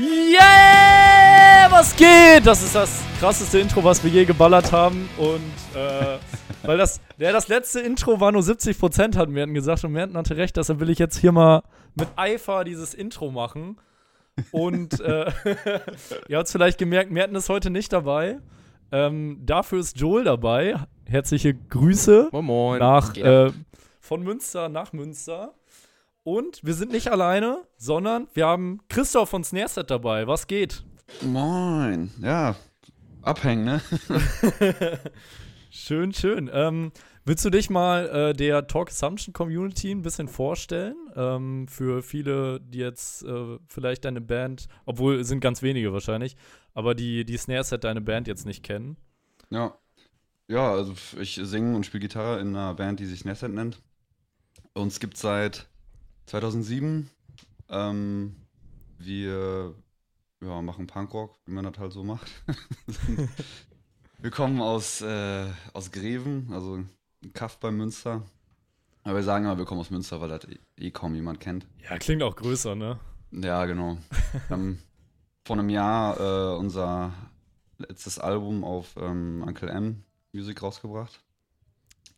Yeah! Was geht? Das ist das krasseste Intro, was wir je geballert haben. Und äh, weil das, ja, das letzte Intro war nur 70%, hatten wir gesagt. Und Merten hatte recht, deshalb will ich jetzt hier mal mit Eifer dieses Intro machen. Und äh, ihr habt es vielleicht gemerkt, Merten ist heute nicht dabei. Ähm, dafür ist Joel dabei. Herzliche Grüße Moin Moin. nach, äh, von Münster nach Münster. Und wir sind nicht alleine, sondern wir haben Christoph von Snareset dabei. Was geht? Moin. Ja, abhängen, ne? Schön, schön. Ähm, willst du dich mal äh, der Talk Assumption Community ein bisschen vorstellen? Ähm, für viele, die jetzt äh, vielleicht deine Band, obwohl es sind ganz wenige wahrscheinlich, aber die, die Snareset deine Band jetzt nicht kennen. Ja. Ja, also ich singe und spiele Gitarre in einer Band, die sich Nesset nennt. Uns gibt seit 2007. Ähm, wir ja, machen Punkrock, wie man das halt so macht. wir kommen aus, äh, aus Greven, also Kaff bei Münster. Aber wir sagen immer, wir kommen aus Münster, weil das eh, eh kaum jemand kennt. Ja, klingt auch größer, ne? Ja, genau. Wir haben vor einem Jahr äh, unser letztes Album auf ähm, Uncle M Music rausgebracht.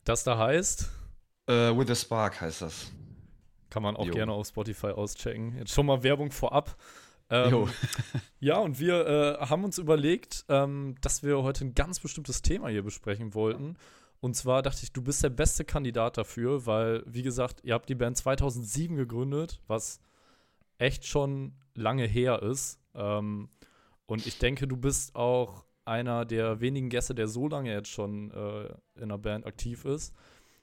Das da heißt, Äh, With a Spark heißt das. Kann man auch Jo. gerne auf Spotify auschecken. Jetzt schon mal Werbung vorab. Ähm. Ja, und wir äh, haben uns überlegt, ähm, dass wir heute ein ganz bestimmtes Thema hier besprechen wollten. Und zwar dachte ich, du bist der beste Kandidat dafür, weil, wie gesagt, ihr habt die Band 2007 gegründet, was echt schon lange her ist. Ähm, und ich denke, du bist auch einer der wenigen Gäste, der so lange jetzt schon äh, in einer Band aktiv ist.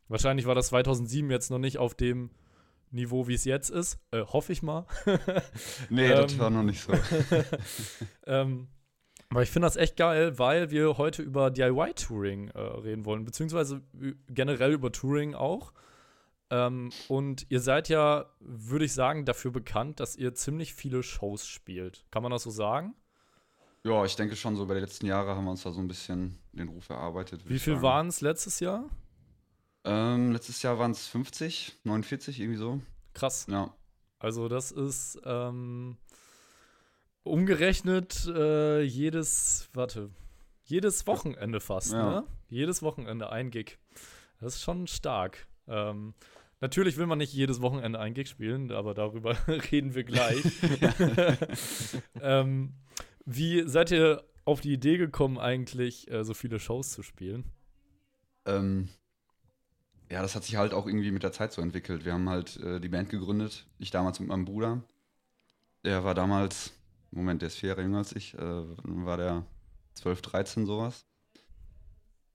Wahrscheinlich war das 2007 jetzt noch nicht auf dem Niveau, wie es jetzt ist. Äh, hoffe ich mal. Nee, das Ähm. war noch nicht so. ähm, aber ich finde das echt geil, weil wir heute über DIY-Touring äh, reden wollen, beziehungsweise generell über Touring auch. Ähm, und ihr seid ja, würde ich sagen, dafür bekannt, dass ihr ziemlich viele Shows spielt. Kann man das so sagen? ja, ich denke schon, so über die letzten Jahre haben wir uns da so ein bisschen den Ruf erarbeitet. Wie viel waren es letztes Jahr? Ähm, letztes Jahr waren es 50, 49, irgendwie so. Krass. Ja. Also das ist ähm, umgerechnet äh, jedes, warte, jedes Wochenende fast, Ja. ne? Jedes Wochenende ein Gig. Das ist schon stark. Ähm, natürlich will man nicht jedes Wochenende ein Gig spielen, aber darüber reden wir gleich. ähm, wie seid ihr auf die Idee gekommen, eigentlich äh, so viele Shows zu spielen? Ähm, ja, das hat sich halt auch irgendwie mit der Zeit so entwickelt. Wir haben halt äh, die Band gegründet. Ich damals mit meinem Bruder. Der war damals, Moment, der ist vier Jahre jünger als ich, äh, dann war der 12, 13 sowas.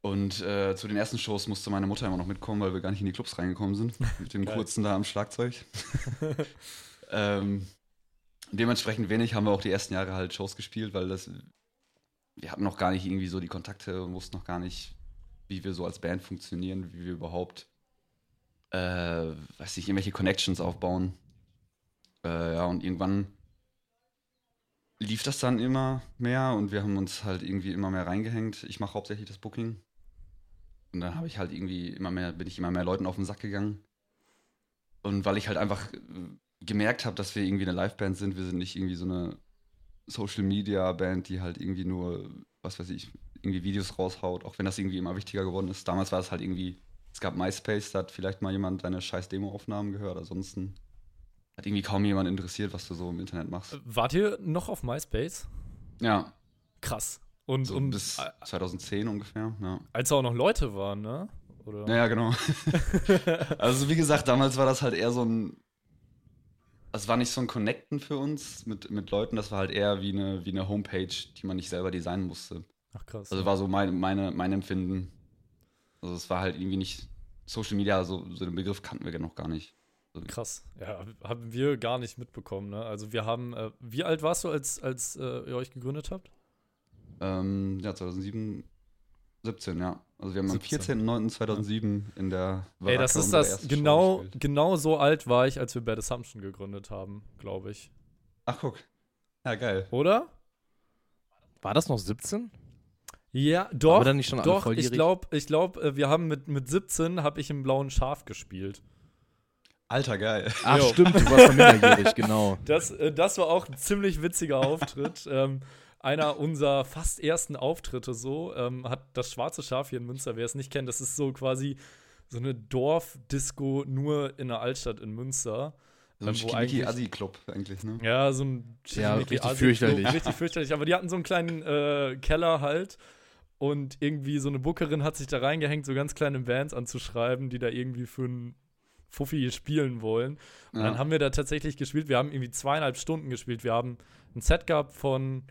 Und äh, zu den ersten Shows musste meine Mutter immer noch mitkommen, weil wir gar nicht in die Clubs reingekommen sind. Mit dem kurzen da am Schlagzeug. ähm, dementsprechend wenig haben wir auch die ersten Jahre halt Shows gespielt, weil das, wir hatten noch gar nicht irgendwie so die Kontakte und wussten noch gar nicht, wie wir so als Band funktionieren, wie wir überhaupt, äh, weiß ich, irgendwelche Connections aufbauen. Äh, ja, und irgendwann lief das dann immer mehr und wir haben uns halt irgendwie immer mehr reingehängt. Ich mache hauptsächlich das Booking. Und dann habe ich halt irgendwie immer mehr, bin ich immer mehr Leuten auf den Sack gegangen. Und weil ich halt einfach äh, gemerkt habe, dass wir irgendwie eine Liveband sind, wir sind nicht irgendwie so eine Social Media Band, die halt irgendwie nur, was weiß ich, irgendwie Videos raushaut, auch wenn das irgendwie immer wichtiger geworden ist. Damals war es halt irgendwie, es gab MySpace, da hat vielleicht mal jemand deine scheiß Demo-Aufnahmen gehört, ansonsten hat irgendwie kaum jemand interessiert, was du so im Internet machst. Wart ihr noch auf MySpace? Ja, Krass. Und, so und bis äh, 2010 ungefähr, ja. als auch noch Leute waren, ne? Oder? Ja, ja, genau. also wie gesagt, damals war das halt eher so ein, es war nicht so ein Connecten für uns mit, mit Leuten, das war halt eher wie eine, wie eine Homepage, die man nicht selber designen musste. Ach krass. Also war so mein, meine, mein Empfinden. Also es war halt irgendwie nicht Social Media, so, so den Begriff kannten wir noch gar nicht. Krass. Ja, haben wir gar nicht mitbekommen, ne? Also wir haben, äh, wie alt warst du, als, als äh, ihr euch gegründet habt? Ähm, ja, 2007, 17, ja. Also wir haben 17. am 14.09.2007 in der Ey, das ist das, genau, genau so alt war ich, als wir Bad Assumption gegründet haben, glaube ich. Ach, guck. Ja, geil. Oder? War das noch 17? Ja, doch. wir dann nicht schon alle doch, ich glaube, ich glaub, äh, wir haben mit, mit 17 habe ich im blauen Schaf gespielt. Alter, geil. Ach, Jo. stimmt, du warst minderjährig, genau. Das, äh, das war auch ein ziemlich witziger Auftritt. ähm, einer unserer fast ersten Auftritte so ähm, hat das Schwarze Schaf hier in Münster, wer es nicht kennt, das ist so quasi so eine Dorfdisco nur in der Altstadt in Münster. So ein Ähm, wo Schickimicki eigentlich- ne? Ja, so ein Ja, richtig fürchterlich. Richtig fürchterlich. Aber die hatten so einen kleinen äh, Keller halt. Und irgendwie so eine Bookerin hat sich da reingehängt, so ganz kleine Bands anzuschreiben, die da irgendwie für einen Fuffi spielen wollen. Und dann Ja. haben wir da tatsächlich gespielt. Wir haben irgendwie zweieinhalb Stunden gespielt. Wir haben ein Set gehabt von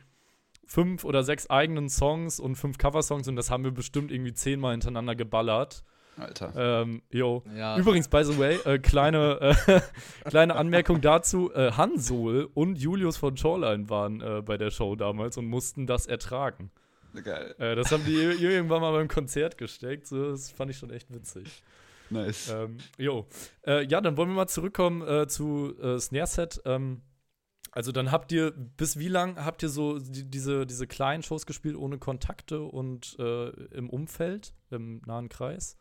fünf oder sechs eigenen Songs und fünf Coversongs und das haben wir bestimmt irgendwie zehnmal hintereinander geballert. Alter. Ähm, yo. Ja. Übrigens, by the way, äh, kleine, äh, kleine Anmerkung dazu: äh, Hansol und Julius von Shoreline waren äh, bei der Show damals und mussten das ertragen. Geil. Äh, das haben die ir- irgendwann mal beim Konzert gesteckt. So, das fand ich schon echt witzig. Nice. Ähm, jo. Äh, ja, dann wollen wir mal zurückkommen äh, zu äh, Snare Set. Ähm, also dann habt ihr, bis wie lang habt ihr so die, diese, diese kleinen Shows gespielt ohne Kontakte und äh, im Umfeld, im nahen Kreis?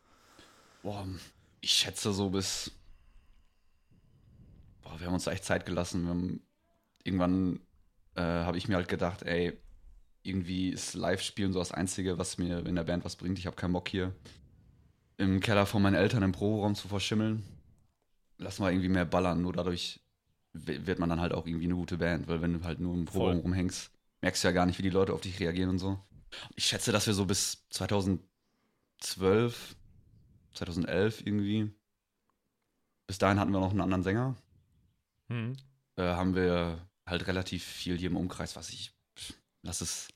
Boah, ich schätze so bis. Boah, wir haben uns da echt Zeit gelassen. Haben, irgendwann äh, habe ich mir halt gedacht, ey, irgendwie ist Live-Spielen so das Einzige, was mir in der Band was bringt. Ich habe keinen Bock hier im Keller von meinen Eltern im Proberaum zu verschimmeln. Lass mal irgendwie mehr ballern. Nur dadurch wird man dann halt auch irgendwie eine gute Band. Weil wenn du halt nur im Proberaum rumhängst, merkst du ja gar nicht, wie die Leute auf dich reagieren und so. Ich schätze, dass wir so bis 2012 2011 irgendwie. Bis dahin hatten wir noch einen anderen Sänger. Mhm. Äh, haben wir halt relativ viel hier im Umkreis, was ich, lass es,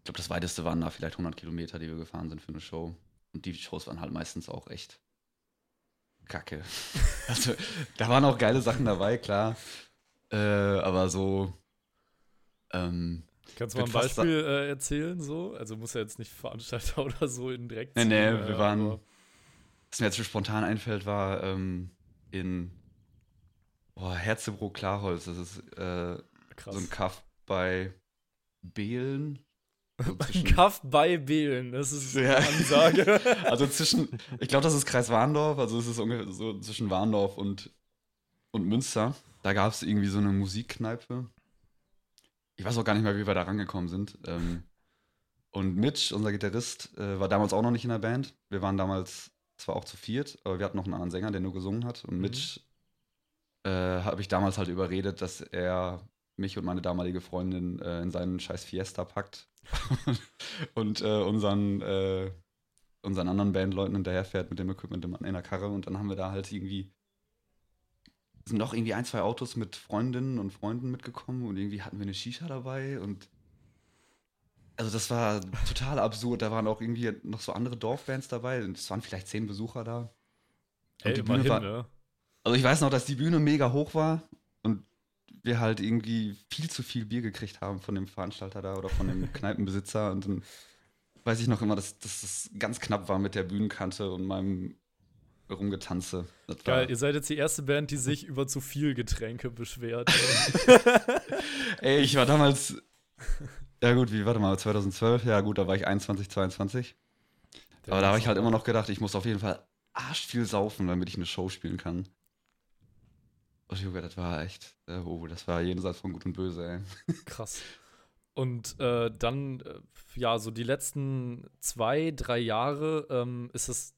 ich glaube, das weiteste waren da vielleicht 100 Kilometer, die wir gefahren sind für eine Show. Und die Shows waren halt meistens auch echt kacke. also, da waren auch geile Sachen dabei, klar. Äh, aber so, ähm, Kannst du mal ein Beispiel äh, erzählen, so? Also muss ja jetzt nicht Veranstalter oder so in direkt. Nee, ziehen, nee, äh, wir waren- aber- was mir jetzt so spontan einfällt, war ähm, in oh, Herzebro-Klarholz. Das ist äh, so ein Kaff bei Behlen. Kaff bei Behlen, das ist Ja. eine Ansage. also zwischen, ich glaube, das ist Kreis Warndorf, also es ist ungefähr so zwischen Warndorf und, und Münster. Da gab es irgendwie so eine Musikkneipe. Ich weiß auch gar nicht mehr, wie wir da rangekommen sind. Ähm, und Mitch, unser Gitarrist, äh, war damals auch noch nicht in der Band. Wir waren damals zwar auch zu viert, aber wir hatten noch einen anderen Sänger, der nur gesungen hat. Und Mitch äh, habe ich damals halt überredet, dass er mich und meine damalige Freundin äh, in seinen scheiß Fiesta packt und äh, unseren, äh, unseren anderen Bandleuten hinterherfährt mit dem Equipment in in der Karre. Und dann haben wir da halt irgendwie sind noch irgendwie ein, zwei Autos mit Freundinnen und Freunden mitgekommen und irgendwie hatten wir eine Shisha dabei und also das war total absurd. Da waren auch irgendwie noch so andere Dorfbands dabei und es waren vielleicht zehn Besucher da. Ey, die Bühne immerhin, war- ne? Also ich weiß noch, dass die Bühne mega hoch war und wir halt irgendwie viel zu viel Bier gekriegt haben von dem Veranstalter da oder von dem Kneipenbesitzer und dann weiß ich noch immer, dass, dass das ganz knapp war mit der Bühnenkante und meinem Rumgetanze. Das Geil, ihr seid jetzt die erste Band, die sich über zu viel Getränke beschwert. Ey, ich war damals. Ja, gut, wie, warte mal, 2012? Ja, gut, da war ich 21, 22. Aber da habe ich halt immer noch gedacht, ich muss auf jeden Fall arsch viel saufen, damit ich eine Show spielen kann. Oh, Junge, das war echt. Äh, oh, das war jenseits von Gut und Böse, ey. Krass. Und äh, dann, äh, ja, so die letzten zwei, drei Jahre ähm, ist es,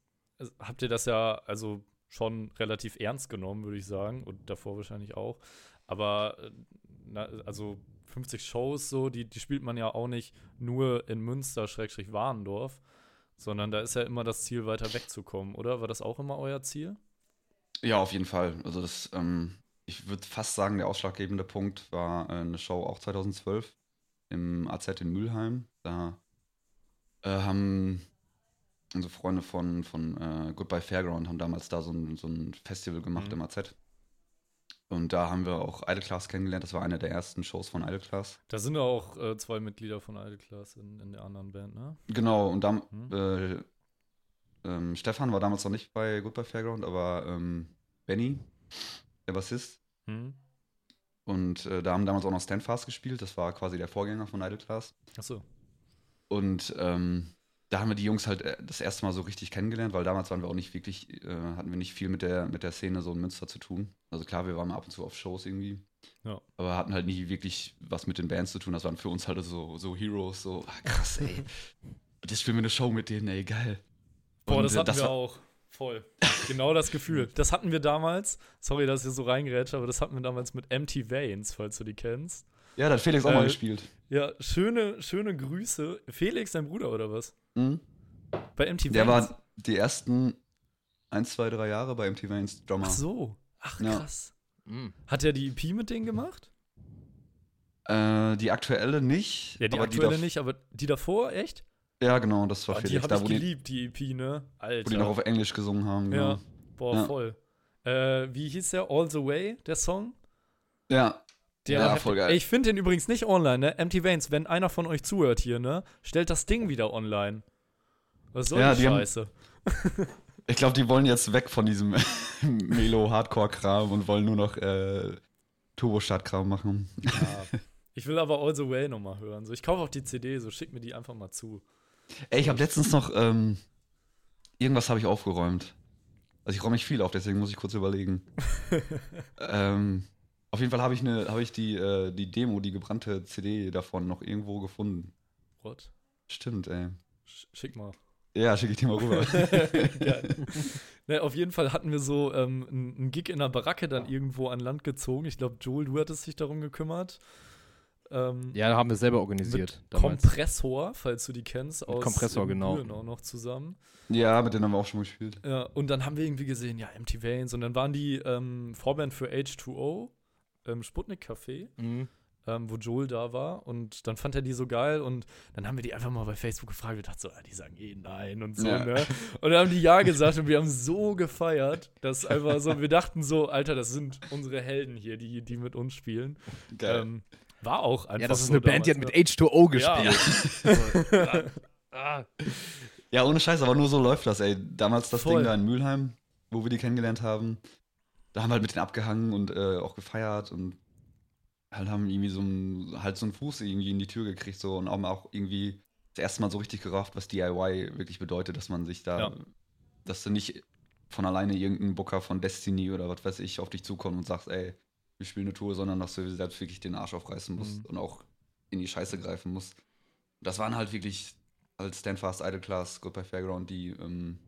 habt ihr das ja also schon relativ ernst genommen, würde ich sagen, und davor wahrscheinlich auch. Aber, äh, na, also 50 Shows so, die, die spielt man ja auch nicht nur in Münster, Schrägstrich Warendorf, sondern da ist ja immer das Ziel, weiter wegzukommen, oder? War das auch immer euer Ziel? Ja, auf jeden Fall. Also, das, ähm, ich würde fast sagen, der ausschlaggebende Punkt war äh, eine Show auch 2012 im AZ in Mülheim. Da äh, haben unsere Freunde von, von äh, Goodbye Fairground haben damals da so ein, so ein Festival gemacht Mhm. im AZ. Und da haben wir auch Idle Class kennengelernt. Das war eine der ersten Shows von Idle Class. Da sind ja auch äh, zwei Mitglieder von Idle Class in, in der anderen Band, ne? Genau, und dann Mhm. äh, ähm, Stefan war damals noch nicht bei Goodbye Fairground, aber ähm, Benny, der Bassist, Hm? Und äh, da haben damals auch noch Standfast gespielt. Das war quasi der Vorgänger von Idle Class. Achso. Und ähm, da haben wir die Jungs halt äh, das erste Mal so richtig kennengelernt, weil damals waren wir auch nicht wirklich, äh, hatten wir nicht viel mit der, mit der Szene so in Münster zu tun. Also klar, wir waren mal ab und zu auf Shows irgendwie. Ja. Aber hatten halt nie wirklich was mit den Bands zu tun. Das waren für uns halt so, so Heroes, so, ah, krass, ey. Das spielen wir eine Show mit denen, ey, geil. Boah, Und, das äh, hatten wir war- auch. Voll. Genau das Gefühl. Das hatten wir damals. Sorry, dass ich so reingerätsche, aber das hatten wir damals mit Empty Veins, falls du die kennst. Ja, da hat Felix auch mal Äh, gespielt. Ja, schöne, schöne Grüße. Felix, dein Bruder oder was? Mhm. Bei Empty Der Veins. war die ersten ein, zwei, drei Jahre bei MTV Vans Drummer. Ach so. Ach Ja. krass. Mhm. Hat er die EP mit denen gemacht? Äh, die aktuelle nicht. Ja, die aktuelle dav- nicht, aber die davor, echt? Ja, genau, das war Boah, die Felix. habe Da, ich die, geliebt, die EP, ne? Alter. wo die noch auf Englisch gesungen haben. ja. Genau. Boah, Ja. voll. Äh, wie hieß der? All the Way, der Song? Ja, Der Ja, voll geil. Ey, Ich finde den übrigens nicht online, ne? Empty Veins, wenn einer von euch zuhört hier, ne? Stellt das Ding wieder online. Was soll Ja, die die haben- Scheiße? ich glaube, die wollen jetzt weg von diesem Melo-Hardcore-Kram und wollen nur noch äh, Turbo-Start-Kram machen. Ja. Ich will aber All the Way nochmal hören. So, ich kaufe auch die CD, so schick mir die einfach mal zu. Ey, ich habe letztens noch ähm, irgendwas habe ich aufgeräumt. Also ich räume nicht viel auf, deswegen muss ich kurz überlegen. ähm, auf jeden Fall habe ich, eine, habe ich die, äh, die Demo, die gebrannte CD davon noch irgendwo gefunden. What? Stimmt, ey. Sch schick mal. Ja, schicke ich dir mal rüber. Ne, auf jeden Fall hatten wir so ähm, einen einen Gig in der Baracke dann irgendwo an Land gezogen. Ich glaube, Joel, du hattest dich darum gekümmert. Ähm, Ja, haben wir selber organisiert. Kompressor, falls du die kennst, aus Kompressor, ähm, genau. Auch noch zusammen. ja, mit denen haben wir auch schon mal gespielt. Ja, und dann haben wir irgendwie gesehen, ja, MT Veins und dann waren die ähm, Vorband für H2O im Sputnik Café, Mhm. ähm, wo Joel da war und dann fand er die so geil und dann haben wir die einfach mal bei Facebook gefragt und dachten so, ah, die sagen eh nein und so, Ja. ne? Und dann haben die ja gesagt und wir haben so gefeiert, dass einfach so, wir dachten so, Alter, das sind unsere Helden hier, die, die mit uns spielen. Geil. Ähm, war auch einfach Ja, das ist so eine Band, die hat mit H2O Ja. gespielt. ah. Ja, ohne Scheiß, aber nur so läuft das, ey. Damals das Voll. Ding da in Mülheim, wo wir die kennengelernt haben, da haben wir halt mit denen abgehangen und äh, auch gefeiert und halt haben irgendwie so einen, halt so einen Fuß irgendwie in die Tür gekriegt so und haben auch irgendwie das erste Mal so richtig gerafft, was DIY wirklich bedeutet, dass man sich da, Ja. dass du nicht von alleine irgendein Booker von Destiny oder was weiß ich auf dich zukommt und sagst, ey, spielen eine Tour, sondern dass du selbst wirklich den Arsch aufreißen musst Mhm. und auch in die Scheiße greifen musst. Das waren halt wirklich als Standfast Idle Class, Goodbye Fairground, die ähm,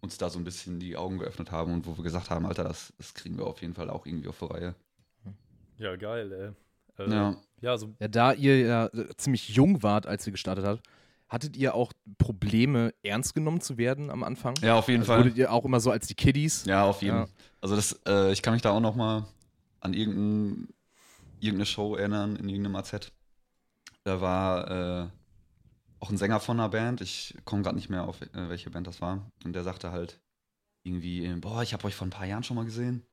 uns da so ein bisschen die Augen geöffnet haben und wo wir gesagt haben, Alter, das, das kriegen wir auf jeden Fall auch irgendwie auf die Reihe. Ja, geil, ey. Äh, Ja. ja, so Ja, da ihr ja ziemlich jung wart, als ihr gestartet habt, hattet ihr auch Probleme, ernst genommen zu werden am Anfang? ja, auf jeden Also Fall. wurdet ihr auch immer so als die Kiddies? Ja, auf jeden. Ja. Also das, äh, ich kann mich da auch noch mal an irgendein, irgendeine Show erinnern, in irgendeinem AZ. Da war äh, auch ein Sänger von einer Band, ich komme gerade nicht mehr auf, äh, welche Band das war. Und der sagte halt irgendwie, boah, ich habe euch vor ein paar Jahren schon mal gesehen.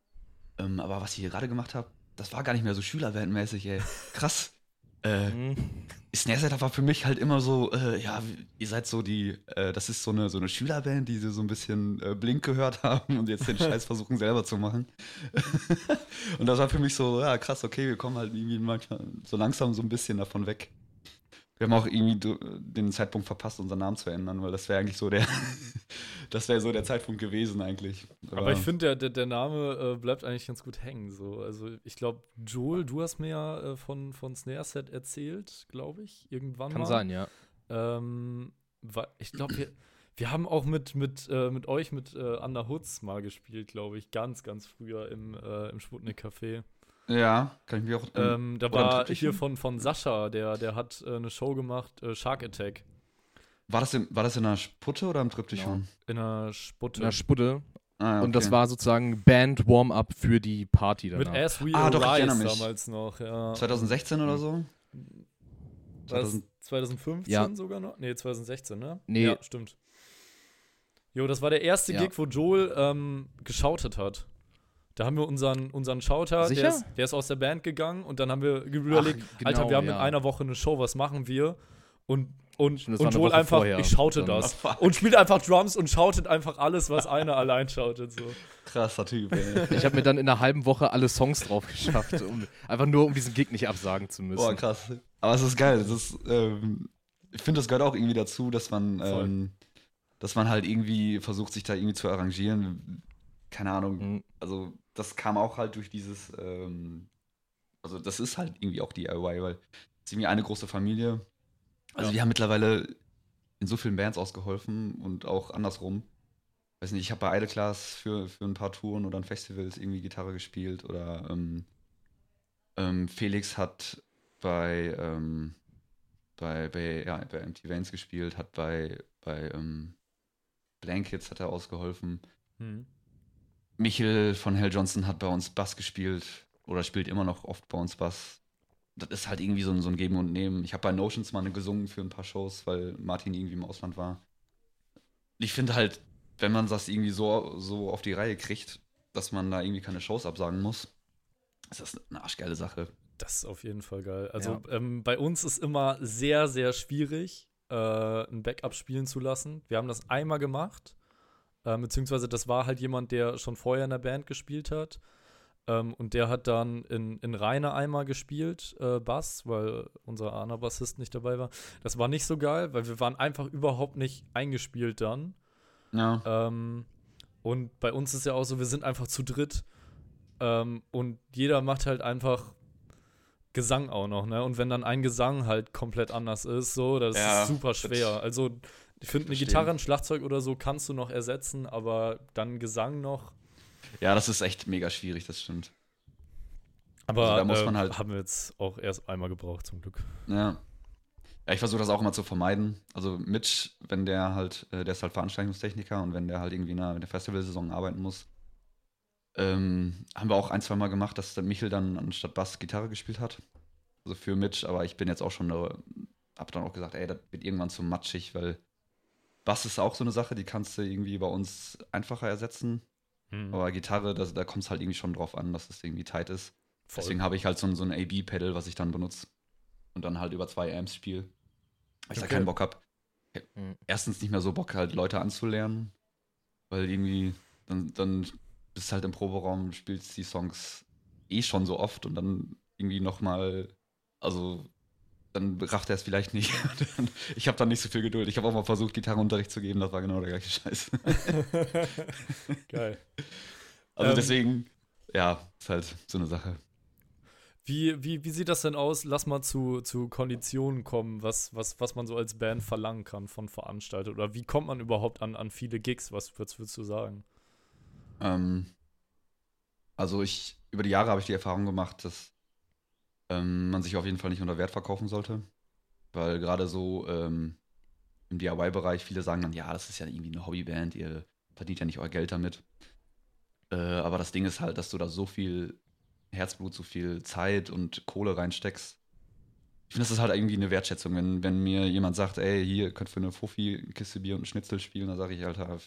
Ähm, aber was ihr hier gerade gemacht habt, das war gar nicht mehr so Schülerbandmäßig, ey. Krass. Äh, Mhm. Snare Setup war für mich halt immer so, äh, ja, ihr seid so die, äh, das ist so eine, so eine Schülerband, die sie so ein bisschen äh, Blink gehört haben und jetzt den Scheiß versuchen selber zu machen. und das war für mich so, ja, krass, okay, wir kommen halt irgendwie manchmal so langsam so ein bisschen davon weg. Wir haben auch irgendwie den Zeitpunkt verpasst, unseren Namen zu ändern, weil das wäre eigentlich so der, das wäre so der Zeitpunkt gewesen eigentlich. Aber ich finde, der, der, der Name äh, bleibt eigentlich ganz gut hängen. So. Also ich glaube, Joel, du hast mir ja äh, von, von Snare Set erzählt, glaube ich, irgendwann Kann mal. sein, ja. Ähm, ich glaube, wir, wir haben auch mit, mit, äh, mit euch, mit äh, Anna Hutz mal gespielt, glaube ich, ganz, ganz früher im, äh, im Sputnik Café. Ja, kann ich mir auch. Ähm, da oder im war hier von, von Sascha, der, der hat äh, eine Show gemacht, äh, Shark Attack, war, das in, war das in der Sputte oder im Triptychon? in der Sputte. In der Sputte. Ah, Und das okay. war sozusagen Band-Warm-Up für die Party mit danach. As We Ah, doch, ich erinnere mich. damals noch, ja. 2016 oder so? War das 2000 2015 Ja. sogar noch? Nee, 2016, ne? Nee. Ja, stimmt. Jo, das war der erste Ja. Gig, wo Joel ähm, geschautet hat. Da haben wir unseren, unseren Schauter, der ist, der ist aus der Band gegangen und dann haben wir überlegt, genau, Alter, wir haben ja. in einer Woche eine Show, was machen wir? Und, und, Stimmt, und Joel einfach, vorher. ich schaute Dann- das. Fuck. Und spielt einfach Drums und schautet einfach alles, was einer allein schautet. So. Krasser Typ, ey. Ich habe mir dann in einer halben Woche alle Songs drauf geschafft, um, einfach nur um diesen Gig nicht absagen zu müssen. Boah, krass. Aber es ist geil. Es ist, ähm, ich finde, das gehört auch irgendwie dazu, dass man, ähm, dass man halt irgendwie versucht, sich da irgendwie zu arrangieren. Keine Ahnung. Mhm. Also, das kam auch halt durch dieses, ähm, also, das ist halt irgendwie auch DIY, weil es ist irgendwie eine große Familie. Also, Ja. wir haben mittlerweile in so vielen Bands ausgeholfen und auch andersrum. Weiß nicht, ich habe bei Idle Class für, für ein paar Touren oder an Festivals irgendwie Gitarre gespielt oder ähm, ähm, Felix hat bei, ähm, bei, bei, ja, bei Empty Veins gespielt, hat bei, bei ähm, Blankets hat er ausgeholfen. Hm. Michel von Hell Johnson hat bei uns Bass gespielt oder spielt immer noch oft bei uns Bass. Das ist halt irgendwie so ein, so ein Geben und Nehmen. Ich habe bei Notions mal gesungen für ein paar Shows, weil Martin irgendwie im Ausland war. Ich finde halt, wenn man das irgendwie so, so auf die Reihe kriegt, dass man da irgendwie keine Shows absagen muss, ist das eine arschgeile Sache. Das ist auf jeden Fall geil. Also ähm, bei uns ist immer sehr, sehr schwierig, äh, ein Backup spielen zu lassen. Wir haben das einmal gemacht, äh, beziehungsweise das war halt jemand, der schon vorher in der Band gespielt hat. Ähm, und der hat dann in, in Rainer einmal gespielt, äh, Bass, weil unser Arner Bassist nicht dabei war. Das war nicht so geil, weil wir waren einfach überhaupt nicht eingespielt dann. Ja. Ähm, und bei uns ist ja auch so, wir sind einfach zu dritt. Ähm, und jeder macht halt einfach Gesang auch noch, ne? Und wenn dann ein Gesang halt komplett anders ist, so, das Ja, ist super schwer. Also, ich finde, eine. Gitarre, ein Schlagzeug oder so kannst du noch ersetzen, aber dann Gesang noch. ja, das ist echt mega schwierig, das stimmt. Aber Also da muss äh, man halt- haben wir jetzt auch erst einmal gebraucht, zum Glück. Ja. Ja, ich versuche das auch immer zu vermeiden. Also Mitch, wenn der halt, äh, der ist halt Veranstaltungstechniker und wenn der halt irgendwie in der, in der Festivalsaison arbeiten muss, ähm, haben wir auch ein, zwei Mal gemacht, dass der Michel dann anstatt Bass Gitarre gespielt hat. Also für Mitch, aber ich bin jetzt auch schon, äh, hab dann auch gesagt, ey, das wird irgendwann zu matschig, weil Bass ist auch so eine Sache, die kannst du irgendwie bei uns einfacher ersetzen. Hm, Aber Gitarre, das, da kommt es halt irgendwie schon drauf an, dass es irgendwie tight ist. voll. Deswegen habe ich halt so ein, so ein AB-Pedal, was ich dann benutze. Und dann halt über zwei Amps spiele. Weil ich da Okay. keinen Bock habe. Mhm. Erstens nicht mehr so Bock, halt Leute anzulernen. Weil irgendwie, dann, dann bist du halt im Proberaum, spielst die Songs eh schon so oft und dann irgendwie nochmal, also dann rafft er es vielleicht nicht. Ich habe dann nicht so viel Geduld. Ich habe auch mal versucht, Gitarrenunterricht zu geben, das war genau der gleiche Scheiß. Geil. Also Ähm, deswegen, ja, ist halt so eine Sache. Wie, wie, wie sieht das denn aus? Lass mal zu, zu Konditionen kommen, was, was, was man so als Band verlangen kann von Veranstaltern. Oder wie kommt man überhaupt an, an viele Gigs? Was würdest, würdest du sagen? Ähm, also ich, über die Jahre habe ich die Erfahrung gemacht, dass ähm, man sich auf jeden Fall nicht unter Wert verkaufen sollte. Weil gerade so ähm, im DIY-Bereich viele sagen dann, ja, das ist ja irgendwie eine Hobbyband, ihr verdient ja nicht euer Geld damit. Äh, aber das Ding ist halt, dass du da so viel Herzblut, so viel Zeit und Kohle reinsteckst. Ich finde, das ist halt irgendwie eine Wertschätzung. Wenn, wenn mir jemand sagt, ey, hier könnt für eine Fuffi eine Kiste Bier und einen Schnitzel spielen, dann sage ich, Alter,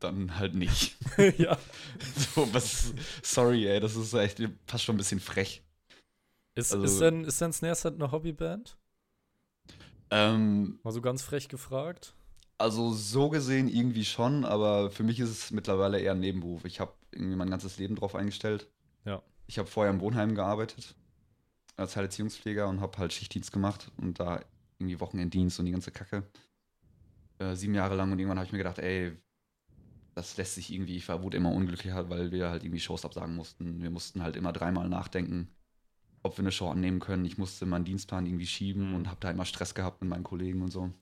dann halt nicht. ja. So, was, sorry, ey, das ist echt fast schon ein bisschen frech. Ist, Also- ist, denn, ist denn Snareset eine Hobbyband? Ähm, Mal so ganz frech gefragt. also so gesehen irgendwie schon, aber für mich ist es mittlerweile eher ein Nebenberuf. Ich habe irgendwie mein ganzes Leben drauf eingestellt. Ja. Ich habe vorher im Wohnheim gearbeitet als Heilerziehungspfleger und habe halt Schichtdienst gemacht und da irgendwie Wochenenddienst und die ganze Kacke. Äh, sieben Jahre lang und irgendwann habe ich mir gedacht, ey, das lässt sich irgendwie, ich war, wurde immer unglücklicher, weil wir halt irgendwie Shows absagen mussten. Wir mussten halt immer dreimal nachdenken, ob wir eine Show annehmen können. Ich musste meinen Dienstplan irgendwie schieben Mhm. und habe da immer Stress gehabt mit meinen Kollegen und so.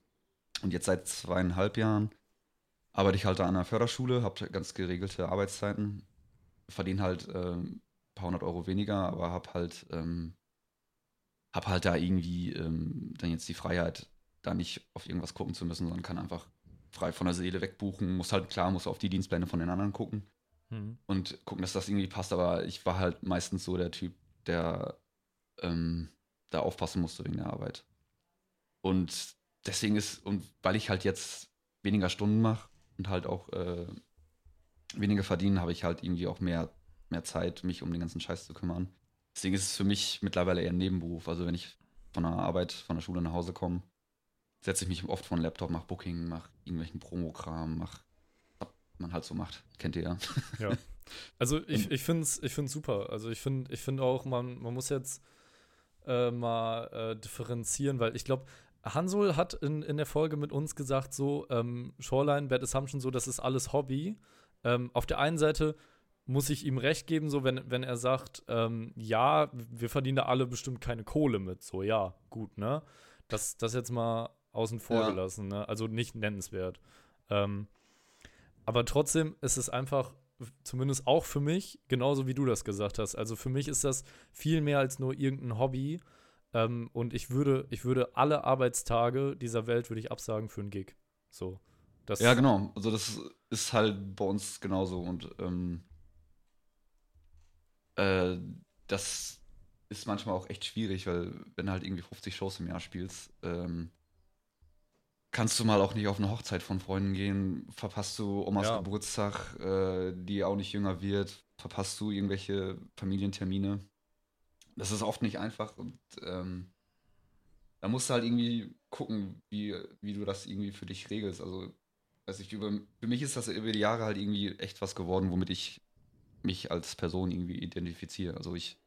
Und jetzt seit zweieinhalb Jahren arbeite ich halt da an einer Förderschule, habe ganz geregelte Arbeitszeiten, verdiene halt ähm, ein paar hundert Euro weniger, aber habe halt, ähm, hab halt da irgendwie ähm, dann jetzt die Freiheit, da nicht auf irgendwas gucken zu müssen, sondern kann einfach frei von der Seele wegbuchen. Muss halt klar, muss auf die Dienstpläne von den anderen gucken Hm. und gucken, dass das irgendwie passt. Aber ich war halt meistens so der Typ, der ähm, da aufpassen musste wegen der Arbeit. Und deswegen ist, und weil ich halt jetzt weniger Stunden mache und halt auch äh, weniger verdiene, habe ich halt irgendwie auch mehr, mehr Zeit, mich um den ganzen Scheiß zu kümmern. Deswegen ist es für mich mittlerweile eher ein Nebenberuf. Also wenn ich von der Arbeit, von der Schule nach Hause komme, setze ich mich oft vor den Laptop, mache Booking, mache irgendwelchen Promokram, mache, was man halt so macht. Kennt ihr ja. Also ich, ich finde es ich find's super. Also ich finde ich find auch, man, man muss jetzt äh, mal äh, differenzieren, weil ich glaube, Hansol hat in, in der Folge mit uns gesagt, so, ähm, Shoreline, Bad Assumption, so, das ist alles Hobby. Ähm, auf der einen Seite muss ich ihm recht geben, so, wenn, wenn er sagt, ähm, ja, wir verdienen da alle bestimmt keine Kohle mit, so, ja, gut, ne? Das, das jetzt mal außen vor Ja. gelassen, ne? Also nicht nennenswert. Ähm, aber trotzdem ist es einfach, zumindest auch für mich, genauso wie du das gesagt hast. Also für mich ist das viel mehr als nur irgendein Hobby. Ähm, und ich würde, ich würde alle Arbeitstage dieser Welt würde ich absagen für einen Gig. So. Das, Ja, genau. Also das ist halt bei uns genauso und ähm, äh, das ist manchmal auch echt schwierig, weil wenn du halt irgendwie 50 Shows im Jahr spielst, ähm, kannst du mal auch nicht auf eine Hochzeit von Freunden gehen, verpasst du Omas Ja. Geburtstag, äh, die auch nicht jünger wird, verpasst du irgendwelche Familientermine. Das ist oft nicht einfach und ähm, da musst du halt irgendwie gucken, wie, wie du das irgendwie für dich regelst. Also, weiß ich, über, für mich ist das über die Jahre halt irgendwie echt was geworden, womit ich mich als Person irgendwie identifiziere. Also ich,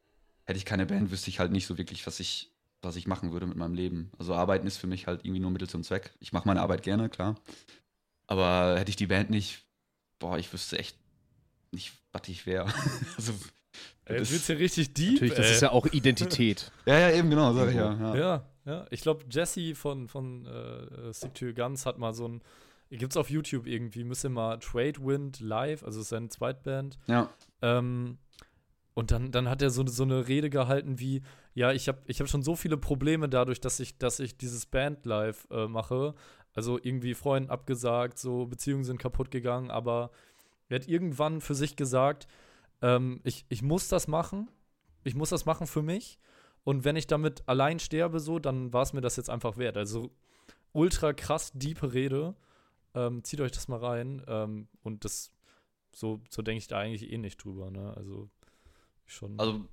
hätte ich keine Band, wüsste ich halt nicht so wirklich, was ich, was ich machen würde mit meinem Leben. Also Arbeiten ist für mich halt irgendwie nur Mittel zum Zweck. Ich mache meine Arbeit gerne, klar. Aber hätte ich die Band nicht, boah, ich wüsste echt nicht, was ich wäre. also, Jetzt wird's hier richtig deep. Natürlich, das ey. ist ja auch Identität. ja, ja, eben, genau, sag ich ja. Ja. Ja, ja. Ich glaube, Jesse von, von äh, Stick to Your Guns hat mal so ein. Gibt's auf YouTube irgendwie, müsst ihr mal Trade Wind Live, also ist seine Zweitband. ja. Ähm, und dann, dann hat er so, so eine Rede gehalten wie, ja, ich habe ich hab schon so viele Probleme dadurch, dass ich, dass ich dieses Band live äh, mache. Also irgendwie Freunden abgesagt, so Beziehungen sind kaputt gegangen, aber er hat irgendwann für sich gesagt, ähm, ich, ich muss das machen, ich muss das machen für mich. Und wenn ich damit allein sterbe, so, dann war es mir das jetzt einfach wert. Also ultra krass diepe Rede. Ähm, zieht euch das mal rein. Ähm, und das, so, so denke ich da eigentlich eh nicht drüber, ne? Also schon. Also,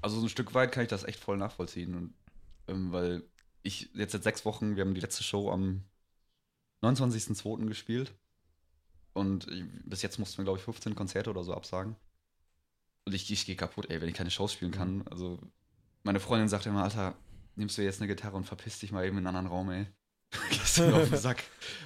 also so ein Stück weit kann ich das echt voll nachvollziehen. Und, ähm, weil ich jetzt seit sechs Wochen, wir haben die letzte Show am 29.02. gespielt. Und ich, bis jetzt mussten wir, glaube ich, 15 Konzerte oder so absagen. Und ich, ich gehe kaputt, ey, wenn ich keine Shows spielen kann. Also, meine Freundin sagt immer, Alter, nimmst du jetzt eine Gitarre und verpiss dich mal eben in einen anderen Raum, ey. Gehst du mir auf den Sack.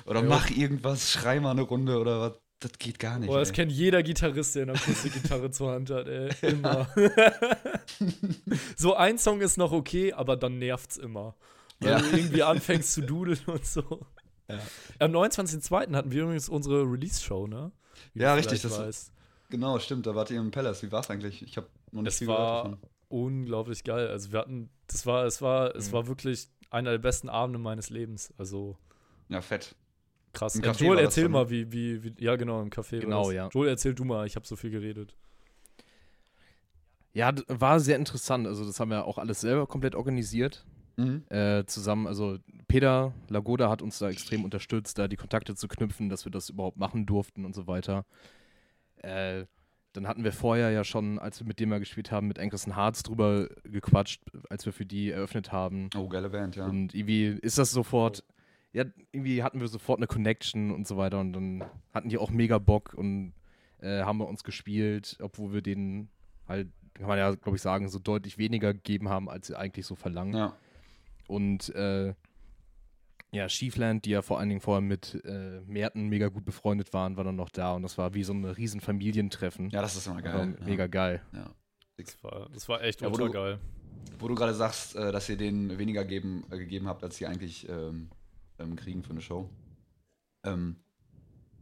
Oder mach irgendwas, schrei mal eine Runde oder was. Das geht gar nicht. Boah, das ey. kennt jeder Gitarrist, der eine Akustikgitarre zur Hand hat, ey. Immer. so ein Song ist noch okay, aber dann nervt's immer. Weil Ja. du irgendwie anfängst zu dudeln und so. Ja. Am 29.02. hatten wir übrigens unsere Release-Show, ne? Wie Ja, richtig, das- weißt. Genau, stimmt, da wart ihr im Palace. Wie war's eigentlich? Ich habe noch nicht Es viel war- gehört davon. Unglaublich geil. Also wir hatten, das war, es war, es Mhm. war wirklich einer der besten Abende meines Lebens. Also Ja, fett. Krass. Im Café Joel, erzähl dann, mal, wie, wie, wie, ja genau, im Café. war Genau, das. ja. Joel, erzähl du mal, ich habe so viel geredet. Ja, war sehr interessant. Also, das haben wir auch alles selber komplett organisiert. Mhm. Äh, zusammen, also Peter Lagoda hat uns da extrem unterstützt, da die Kontakte zu knüpfen, dass wir das überhaupt machen durften und so weiter. Äh, dann hatten wir vorher ja schon, als wir mit dem mal gespielt haben, mit Ankerson Hearts drüber gequatscht, als wir für die eröffnet haben. Oh, geile Band, ja. Und irgendwie ist das sofort, ja, irgendwie hatten wir sofort eine Connection und so weiter und dann hatten die auch mega Bock und äh, haben bei uns gespielt, obwohl wir denen halt, kann man ja, glaube ich, sagen, so deutlich weniger gegeben haben, als sie eigentlich so verlangen. ja. Und äh, ja, Schiefland, die ja vor allen Dingen vorher mit äh, Merten mega gut befreundet waren, war dann noch da und das war wie so ein riesen Familientreffen. ja, das ist immer war geil. mega ja. geil. Ja. Das war, das war echt Ja, wo ultra du- geil. Wo du gerade sagst, äh, dass ihr denen weniger geben, äh, gegeben habt, als sie eigentlich ähm, ähm, kriegen für eine Show. Ähm,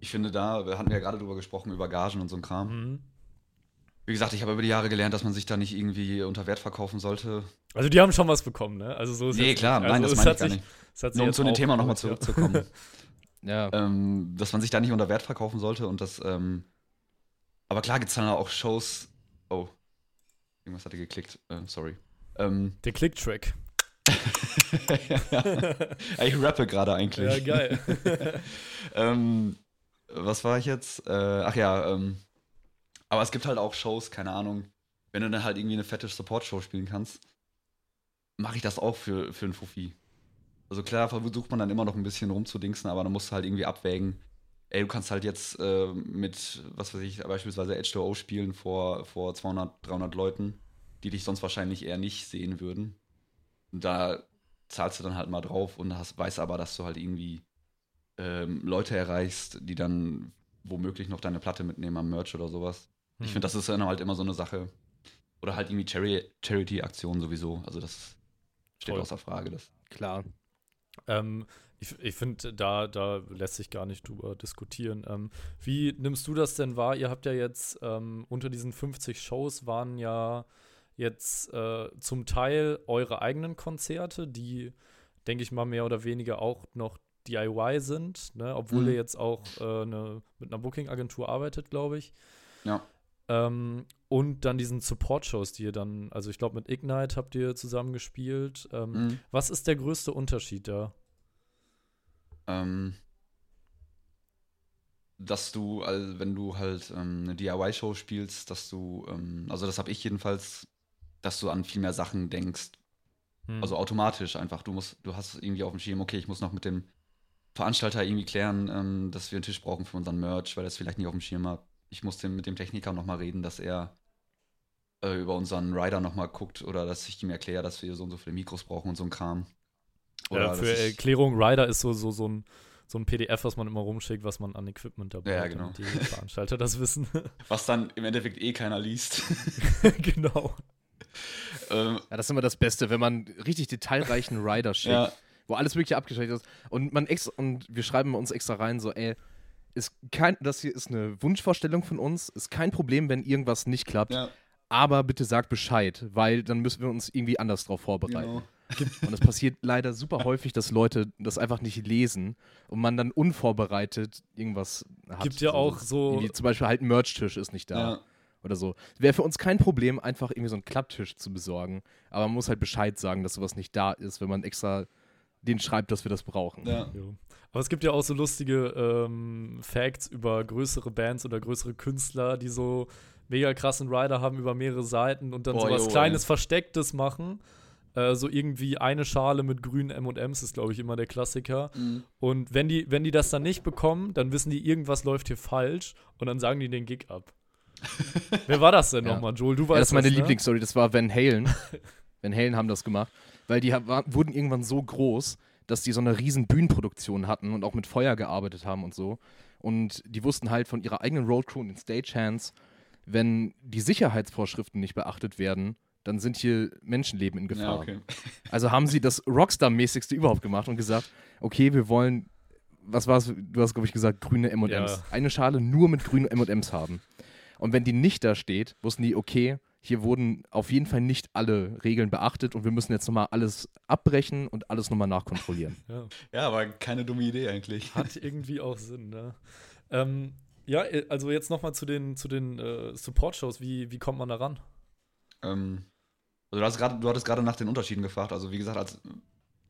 ich finde, da wir hatten wir ja gerade drüber gesprochen, über Gagen und so ein Kram. Mhm. Wie gesagt, ich habe über die Jahre gelernt, dass man sich da nicht irgendwie unter Wert verkaufen sollte. Also die haben schon was bekommen, ne? Also so ist Nee, klar, nicht. nein, also das es meine hat ich gar sich- nicht. Nur um zu dem Thema nochmal zurückzukommen. Ja, ähm, dass man sich da nicht unter Wert verkaufen sollte und das, ähm, aber klar gibt es dann auch Shows. Oh, irgendwas hatte geklickt, äh, sorry. Ähm, Der Click-Track. Ja, ich rappe gerade eigentlich. Ja, geil. ähm, was war ich jetzt? Äh, ach ja, ähm, aber es gibt halt auch Shows, keine Ahnung, wenn du dann halt irgendwie eine fette Support-Show spielen kannst, mache ich das auch für, für einen Fuffi. Also klar versucht man dann immer noch ein bisschen rumzudingsen, aber dann musst du halt irgendwie abwägen, ey, du kannst halt jetzt äh, mit, was weiß ich, beispielsweise H2O spielen vor, vor 200, 300 Leuten, die dich sonst wahrscheinlich eher nicht sehen würden. Und da zahlst du dann halt mal drauf und hast, weißt aber, dass du halt irgendwie ähm, Leute erreichst, die dann womöglich noch deine Platte mitnehmen am Merch oder sowas. Ich Hm. finde, das ist dann halt immer so eine Sache. Oder halt irgendwie Chari Charity-Aktionen sowieso. Also das steht Voll. außer Frage. Das. Klar. Ähm, ich ich finde, da, da lässt sich gar nicht drüber diskutieren. Ähm, wie nimmst du das denn wahr? Ihr habt ja jetzt ähm, unter diesen 50 Shows waren ja jetzt äh, zum Teil eure eigenen Konzerte, die, denke ich mal, mehr oder weniger auch noch DIY sind, ne? obwohl Mhm. ihr jetzt auch äh, ne, mit einer Booking-Agentur arbeitet, glaube ich. Ja. Ähm, und dann diesen Support-Shows, die ihr dann, also ich glaube, mit Ignite habt ihr zusammen gespielt. Ähm, Mhm. Was ist der größte Unterschied da? Ähm, dass du, also wenn du halt ähm, eine DIY-Show spielst, dass du, ähm, also das habe ich jedenfalls, dass du an viel mehr Sachen denkst. Hm. Also automatisch einfach. Du musst, du hast irgendwie auf dem Schirm, okay, ich muss noch mit dem Veranstalter irgendwie klären, ähm, dass wir einen Tisch brauchen für unseren Merch, weil er es vielleicht nicht auf dem Schirm hat. Ich muss dem, mit dem Techniker nochmal reden, dass er äh, über unseren Rider nochmal guckt oder dass ich ihm erkläre, dass wir so und so viele Mikros brauchen und so ein Kram. ja, für Erklärung, Rider ist so, so, so, ein, so ein PDF, was man immer rumschickt, was man an Equipment dabei Ja, hat, genau. damit die Veranstalter das wissen. was dann im Endeffekt eh keiner liest. genau. ähm, Ja, das ist immer das Beste, wenn man richtig detailreichen Rider schickt, ja, wo alles wirklich abgeschaltet ist. Und man extra, und wir schreiben uns extra rein, so, ey, ist kein, das hier ist eine Wunschvorstellung von uns, ist kein Problem, wenn irgendwas nicht klappt, ja, aber bitte sagt Bescheid, weil dann müssen wir uns irgendwie anders drauf vorbereiten. genau. Und es passiert leider super häufig, dass Leute das einfach nicht lesen und man dann unvorbereitet irgendwas hat. Gibt ja auch so- irgendwie Zum Beispiel halt ein Merch-Tisch ist nicht da Ja, oder so. Wäre für uns kein Problem, einfach irgendwie so einen Klapptisch zu besorgen. Aber man muss halt Bescheid sagen, dass sowas nicht da ist, wenn man extra den schreibt, dass wir das brauchen. ja. Jo. Aber es gibt ja auch so lustige ähm, Facts über größere Bands oder größere Künstler, die so mega krassen Rider haben über mehrere Seiten und dann Boah, so was jo, Kleines, ey. Verstecktes machen. Äh, so irgendwie eine Schale mit grünen M&M's ist, glaube ich, immer der Klassiker. Mhm. Und wenn die, wenn die das dann nicht bekommen, dann wissen die, irgendwas läuft hier falsch und dann sagen die den Gig ab. Wer war das denn Ja. nochmal, Joel? Du weißt Ja, das ist meine ne? Lieblingsstory, das war Van Halen. Van Halen haben das gemacht, weil die war, wurden irgendwann so groß, dass die so eine riesen Bühnenproduktion hatten und auch mit Feuer gearbeitet haben und so. Und die wussten halt von ihrer eigenen Roadcrew und den Stagehands, wenn die Sicherheitsvorschriften nicht beachtet werden, dann sind hier Menschenleben in Gefahr. ja, okay. Also haben sie das Rockstar-mäßigste überhaupt gemacht und gesagt, okay, wir wollen, was war es, du hast, glaube ich, gesagt, grüne M&Ms. Ja. Eine Schale nur mit grünen M&Ms haben. Und wenn die nicht da steht, wussten die, okay, hier wurden auf jeden Fall nicht alle Regeln beachtet und wir müssen jetzt nochmal alles abbrechen und alles nochmal nachkontrollieren. Ja. ja, aber keine dumme Idee eigentlich. Hat irgendwie auch Sinn, ne? Ähm, ja, äh, also jetzt nochmal zu den, zu den äh, Support-Shows. Wie, wie kommt man da ran? Ähm, also du, hast grad, du hattest gerade nach den Unterschieden gefragt. Also wie gesagt, als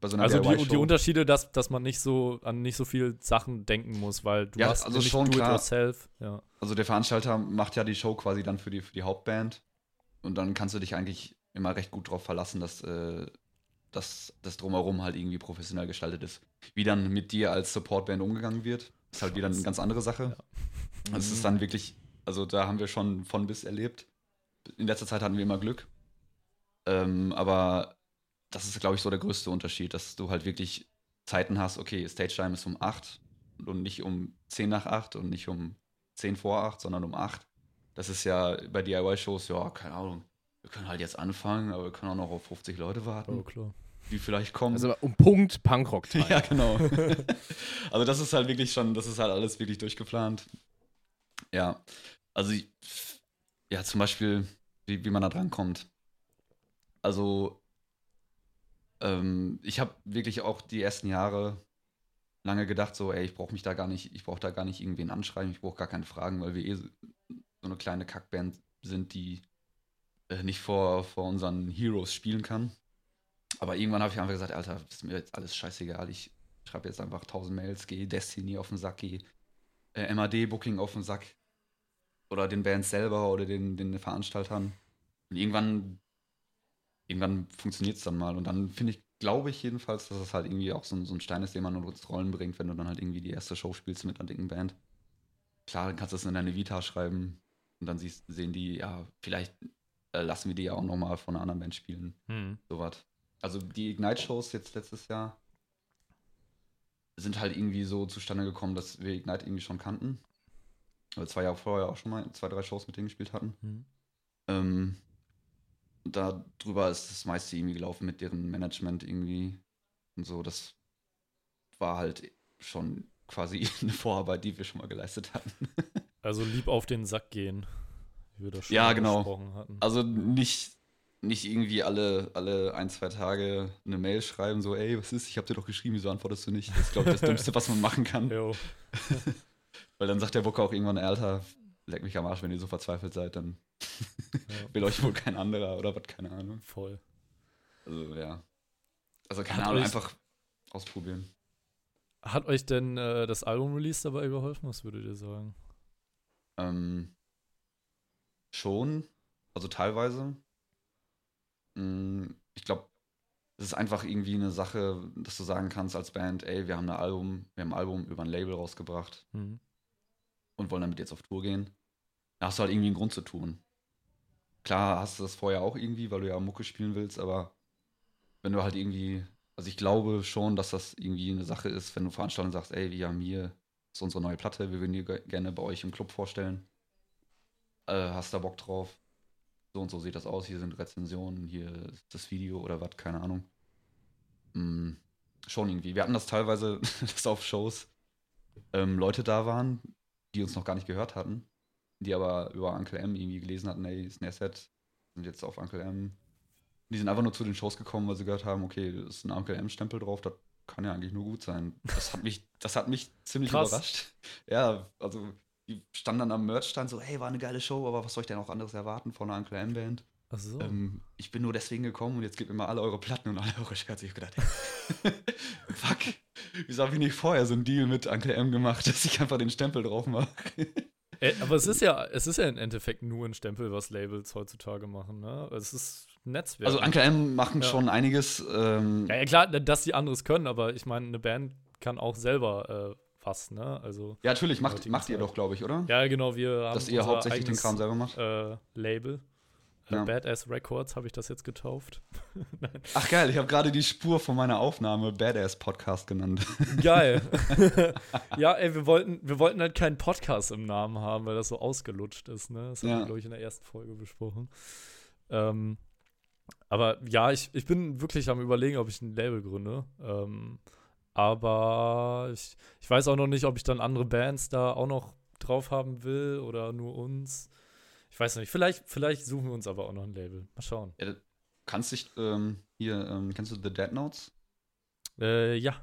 so Also die, die Unterschiede, dass, dass man nicht so an nicht so viel Sachen denken muss, weil du Ja, hast also nicht schon do klar. yourself. Ja. Also der Veranstalter macht ja die Show quasi dann für die, für die Hauptband. Und dann kannst du dich eigentlich immer recht gut darauf verlassen, dass, äh, dass das drumherum halt irgendwie professionell gestaltet ist. Wie dann mit dir als Supportband umgegangen wird, ist halt wieder eine ganz andere Sache. Also es ist dann wirklich, also da haben wir schon von bis erlebt. In letzter Zeit hatten wir immer Glück. Ähm, aber das ist, glaube ich, so der größte Unterschied, dass du halt wirklich Zeiten hast, okay, Stage Time ist um 8 und nicht um 10 nach 8 und nicht um 10 vor 8, sondern um 8. Das ist ja bei DIY-Shows, ja, keine Ahnung. Wir können halt jetzt anfangen, aber wir können auch noch auf 50 Leute warten, Oh, klar. die vielleicht kommen. Also um Punkt Punkrock-Time. Ja, genau. also das ist halt wirklich schon, das ist halt alles wirklich durchgeplant. Ja, also ich- ja, zum Beispiel, wie, wie man da dran kommt. Also ähm, ich habe wirklich auch die ersten Jahre lange gedacht, so, ey, ich brauche mich da gar nicht, ich brauche da gar nicht irgendwen anschreiben, ich brauche gar keine Fragen, weil wir eh so eine kleine Kackband sind, die äh, nicht vor, vor unseren Heroes spielen kann. Aber irgendwann habe ich einfach gesagt, Alter, ist mir jetzt alles scheißegal. Ich schreibe jetzt einfach 1000 Mails, gehe Destiny auf den Sack, gehe äh, MAD-Booking auf den Sack. Oder den Bands selber oder den, den Veranstaltern. Und irgendwann, irgendwann funktioniert es dann mal. Und dann finde ich, glaube ich jedenfalls, dass es halt irgendwie auch so ein, so ein Stein ist, den man nur ins Rollen bringt, wenn du dann halt irgendwie die erste Show spielst mit einer dicken Band. Klar, dann kannst du es in deine Vita schreiben. Und dann siehst, sehen die, ja, vielleicht äh, lassen wir die ja auch nochmal von einer anderen Band spielen Hm. sowas. also die Ignite-Shows jetzt letztes Jahr sind halt irgendwie so zustande gekommen, dass wir Ignite irgendwie schon kannten. Also zwei Jahre vorher auch schon mal zwei, drei Shows mit denen gespielt hatten. Mhm. Ähm, darüber ist das meiste irgendwie gelaufen mit deren Management irgendwie und so. Das war halt schon quasi eine Vorarbeit, die wir schon mal geleistet hatten. Also lieb auf den Sack gehen, wie wir das schon Ja, genau. hatten. Also nicht, nicht irgendwie alle, alle ein, zwei Tage eine Mail schreiben, so, ey, was ist? Ich hab dir doch geschrieben, wieso antwortest du nicht? Das ist, glaube ich, das Dümmste, was man machen kann. Weil dann sagt der Booker auch irgendwann, Alter, leck mich am Arsch, wenn ihr so verzweifelt seid, dann Ja. will euch wohl kein anderer oder was, keine Ahnung. Voll. Also, ja. Also, keine Hat Ahnung, einfach ausprobieren. Hat euch denn äh, das Album-Release dabei geholfen? Was würdet ihr sagen? Ähm, schon, also teilweise. Mm, Ich glaube, es ist einfach irgendwie eine Sache, dass du sagen kannst als Band, ey, wir haben ein Album, wir haben ein Album über ein Label rausgebracht Mhm. und wollen damit jetzt auf Tour gehen. Hast du halt irgendwie einen Grund zu tun. Klar hast du das vorher auch irgendwie, weil du ja Mucke spielen willst, aber wenn du halt irgendwie, also ich glaube schon, dass das irgendwie eine Sache ist, wenn du Veranstaltern sagst, ey, wir haben hier ist unsere neue Platte, wir würden die ge- gerne bei euch im Club vorstellen. Äh, hast da Bock drauf? So und so sieht das aus, hier sind Rezensionen, hier ist das Video oder was, keine Ahnung. Mm, schon irgendwie. Wir hatten das teilweise, dass auf Shows ähm, Leute da waren, die uns noch gar nicht gehört hatten, die aber über Uncle M irgendwie gelesen hatten, ey, Snare-Set, sind jetzt auf Uncle M. Die sind einfach nur zu den Shows gekommen, weil sie gehört haben, okay, da ist ein Uncle M-Stempel drauf, das kann ja eigentlich nur gut sein. Das hat mich, das hat mich ziemlich Krass. überrascht. Ja, also die standen dann am Merchstand so, hey, war eine geile Show, aber was soll ich denn auch anderes erwarten von einer Uncle M-Band? Ach so. Ähm, ich bin nur deswegen gekommen und jetzt gebt mir mal alle eure Platten und alle eure Shirts. Ich hab gedacht, ey, fuck, wieso habe ich nicht vorher so einen Deal mit Uncle M gemacht, dass ich einfach den Stempel drauf mache? Äh, aber es ist ja, es ist ja im Endeffekt nur ein Stempel, was Labels heutzutage machen, ne? Es ist ein Netzwerk. Also Uncle M machen Ja. schon einiges. Ähm, ja, ja, klar, dass die anderes können, aber ich meine, eine Band kann auch selber äh, was, ne? Also, ja, natürlich, macht, macht ihr doch, glaube ich, oder? ja, genau, wir haben Dass ihr hauptsächlich den eigenes, Kram selber macht. äh, Label. Äh, Ja. Badass Records habe ich das jetzt getauft. Ach geil, ich habe gerade die Spur von meiner Aufnahme Badass Podcast genannt. Geil. ja, ey, wir wollten, wir wollten halt keinen Podcast im Namen haben, weil das so ausgelutscht ist, ne? Das haben Ja. wir, glaube ich, in der ersten Folge besprochen. Ähm, aber ja, ich, ich bin wirklich am überlegen, ob ich ein Label gründe. Ähm, aber ich, ich weiß auch noch nicht, ob ich dann andere Bands da auch noch drauf haben will oder nur uns. Ich weiß nicht. Vielleicht, vielleicht suchen wir uns aber auch noch ein Label. Mal schauen. Ja, kannst dich hier, hier, ähm, kennst du The Dead Notes? Äh, ja.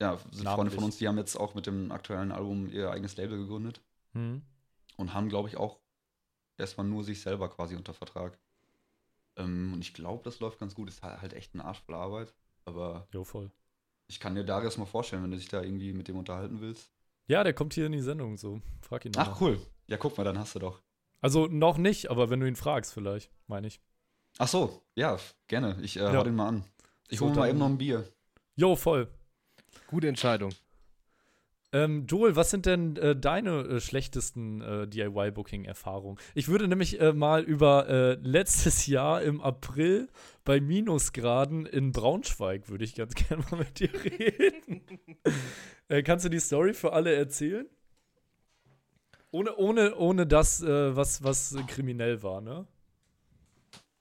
Ja, sind Freunde Namentlich. von uns, die haben jetzt auch mit dem aktuellen Album ihr eigenes Label gegründet Hm. und haben, glaube ich, auch erstmal nur sich selber quasi unter Vertrag. Ähm, und ich glaube, das läuft ganz gut. Ist halt halt echt ein Arsch voll Arbeit. Aber Jo, voll. ich kann dir Darius mal vorstellen, wenn du dich da irgendwie mit dem unterhalten willst. Ja, der kommt hier in die Sendung so. Frag ihn mal. Ach, cool. Ja, guck mal, dann hast du doch. Also noch nicht, aber wenn du ihn fragst, vielleicht, meine ich. Ach so, ja, gerne. Ich äh, Ja. hau den mal an. Ich So, hole mir mal eben noch ein Bier. Jo, voll. Gute Entscheidung. Ähm, Joel, was sind denn äh, deine äh, schlechtesten äh, DIY-Booking-Erfahrungen? Ich würde nämlich äh, mal über äh, letztes Jahr im April bei Minusgraden in Braunschweig, würde ich ganz gerne mal mit dir reden. äh, kannst du die Story für alle erzählen? Ohne, ohne, ohne das, äh, was, was äh, kriminell war, ne?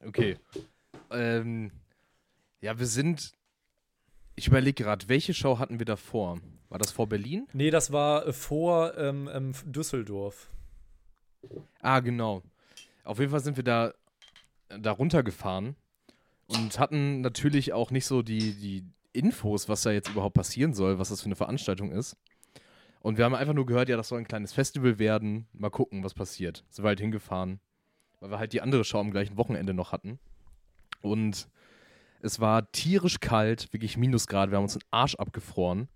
Okay. Ähm, ja, wir sind. Ich überlege gerade, welche Show hatten wir davor? War das vor Berlin? Nee, das war äh, vor ähm, ähm, Düsseldorf. Ah, genau. Auf jeden Fall sind wir da, da runtergefahren und hatten natürlich auch nicht so die, die Infos, was da jetzt überhaupt passieren soll, was das für eine Veranstaltung ist. Und wir haben einfach nur gehört, ja, das soll ein kleines Festival werden. Mal gucken, was passiert. Sind wir halt hingefahren, weil wir halt die andere Show am gleichen Wochenende noch hatten. Und es war tierisch kalt, wirklich Minusgrad. Wir haben uns den Arsch abgefroren.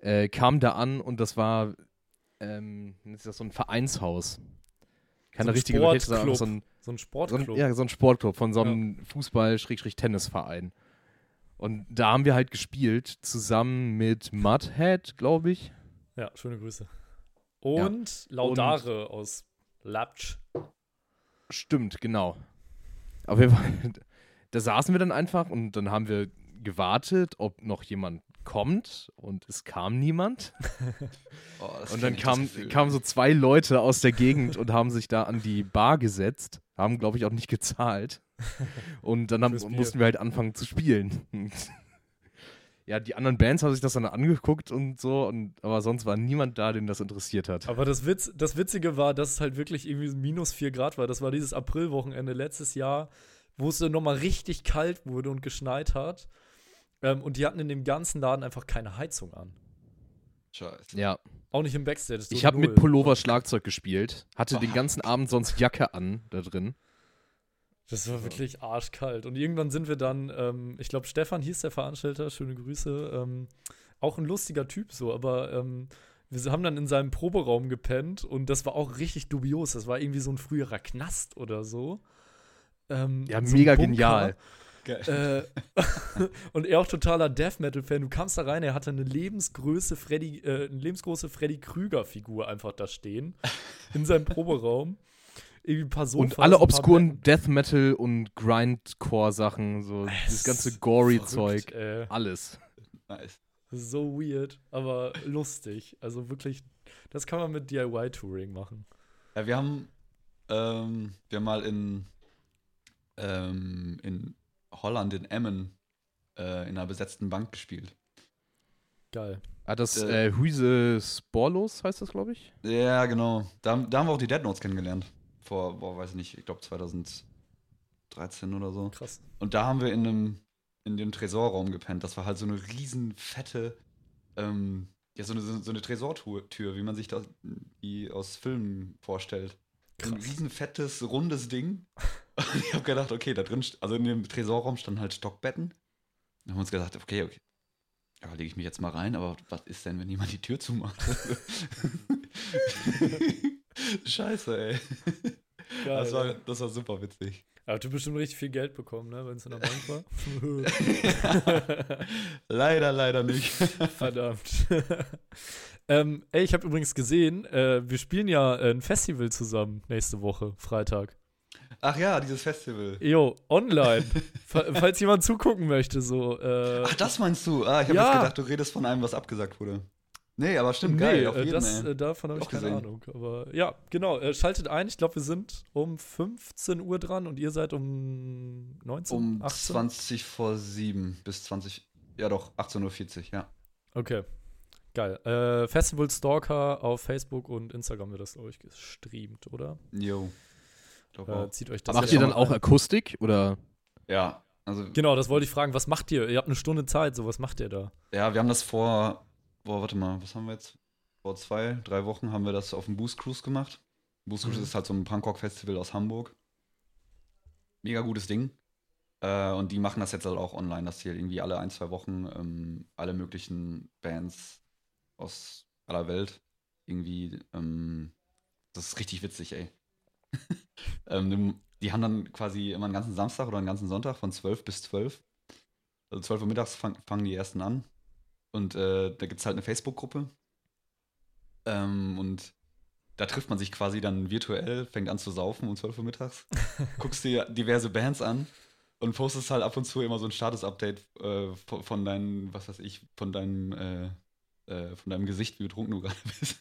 Äh, kam da an und das war, ähm, ist das so ein Vereinshaus. Keine So richtige Sportclub. so ein, So ein so Sportclub. ein, ja, so ein Sportclub von so einem Fußball-Tennisverein. Und da haben wir halt gespielt, zusammen mit Mudhead, glaube ich. Ja, schöne Grüße. Und Laudare aus Lapsch. Stimmt, genau. Auf jeden Fall, da saßen wir dann einfach und dann haben wir gewartet, ob noch jemand kommt und es kam niemand. Oh, Und dann kamen kamen so zwei Leute aus der Gegend und haben sich da an die Bar gesetzt, haben, glaube ich, auch nicht gezahlt. Und dann haben, mussten wir halt anfangen zu spielen. Ja, die anderen Bands haben sich das dann angeguckt und so, und, aber sonst war niemand da, den das interessiert hat. Aber das, Witz, das Witzige war, dass es halt wirklich irgendwie minus 4 Grad war. Das war dieses Aprilwochenende letztes Jahr, wo es dann nochmal richtig kalt wurde und geschneit hat. Ähm, und die hatten in dem ganzen Laden einfach keine Heizung an. Scheiße. Ja, Auch nicht im Backstage. ich habe mit. Pullover Schlagzeug gespielt, hatte den Oh. ganzen Abend sonst Jacke an da drin. Das war wirklich arschkalt. Und irgendwann sind wir dann, ähm, ich glaube, Stefan hieß der Veranstalter, schöne Grüße. Ähm, auch ein lustiger Typ so, aber ähm, wir haben dann in seinem Proberaum gepennt und das war auch richtig dubios. Das war irgendwie so ein früherer Knast oder so. Ähm, Ja, so mega genial. Äh, und er auch totaler Death Metal-Fan. Du kamst da rein, er hatte eine lebensgroße Freddy, äh, eine lebensgroße Freddy Krüger-Figur einfach da stehen. In seinem Proberaum. Irgendwie ein paar Sofas, Und alle obskuren. Death Metal und Grindcore-Sachen, so dieses ganze Gory-Zeug, Verrückt, ey. alles. Nice. So weird, aber lustig. Also wirklich, das kann man mit DIY-Touring machen. Ja, wir haben, ähm, wir haben mal in, ähm, in Holland, in Emmen, äh, in einer besetzten Bank gespielt. Geil. Ah, das Äh, äh, Huise Sporlos heißt das, glaube ich. Ja, genau. Da, da haben wir auch die Dead Notes kennengelernt. Vor, boah, weiß ich nicht, ich glaube 2013 oder so. Krass. Und da haben wir in einem, in dem Tresorraum gepennt. Das war halt so eine riesen fette, ähm, ja, so eine, so eine Tresortür, Tür, wie man sich das die aus Filmen vorstellt. So ein Krass. riesen fettes, rundes Ding. Und ich habe gedacht, okay, da drin, also in dem Tresorraum standen halt Stockbetten. Dann haben wir uns gesagt, okay, okay. Ja, lege ich mich jetzt mal rein, aber was ist denn, wenn jemand die Tür zumacht? Scheiße, ey. Geil. Das war, das war super witzig. Er hat bestimmt richtig viel Geld bekommen, ne, wenn es in der Bank war. leider, leider nicht. Verdammt. ähm, ey, ich habe übrigens gesehen, äh, wir spielen ja äh, ein Festival zusammen nächste Woche, Freitag. Ach ja, dieses Festival. Jo, online. Fa- Falls jemand zugucken möchte, so. Äh, Ach, das meinst du? Ah, ich habe Ja. jetzt gedacht, du redest von einem, was abgesagt wurde. Nee, aber stimmt, geil, auf äh, jeden das, ey. äh, davon habe ich keine gesehen. Ahnung. Aber ja, genau. Äh, schaltet ein. Ich glaube, wir sind um 15 Uhr dran und ihr seid um 19, Um 18? 20 vor 7 bis 20, ja doch, 18.40 Uhr, ja. Okay. Geil. Äh, Festival Stalker auf Facebook und Instagram wird das, glaube ich, gestreamt, oder? Jo. Äh, zieht euch das Macht ihr dann auch rein. Akustik oder? Ja, also, Genau, das wollte ich fragen. Was macht ihr? Ihr habt eine Stunde Zeit, so was macht ihr da? ja, wir haben das vor, boah, warte mal, was haben wir jetzt? Vor zwei, drei Wochen haben wir das auf dem Boost Cruise gemacht. Boost Cruise Mhm. ist halt so ein Punkrock-Festival aus Hamburg. Mega gutes Ding. Äh, und die machen das jetzt halt auch online, dass die halt irgendwie alle ein, zwei Wochen ähm, alle möglichen Bands aus aller Welt irgendwie, ähm, das ist richtig witzig, ey. ähm, die haben dann quasi immer einen ganzen Samstag oder einen ganzen Sonntag von 12 bis 12. Also 12 Uhr mittags fang, fangen die ersten an. Und äh, da gibt es halt eine Facebook-Gruppe. Ähm, und da trifft man sich quasi dann virtuell, fängt an zu saufen um 12 Uhr mittags, guckst dir diverse Bands an und postest halt ab und zu immer so ein Status-Update äh, von, von deinem, was weiß ich, von deinem, äh, äh, von deinem Gesicht, wie betrunken du gerade bist.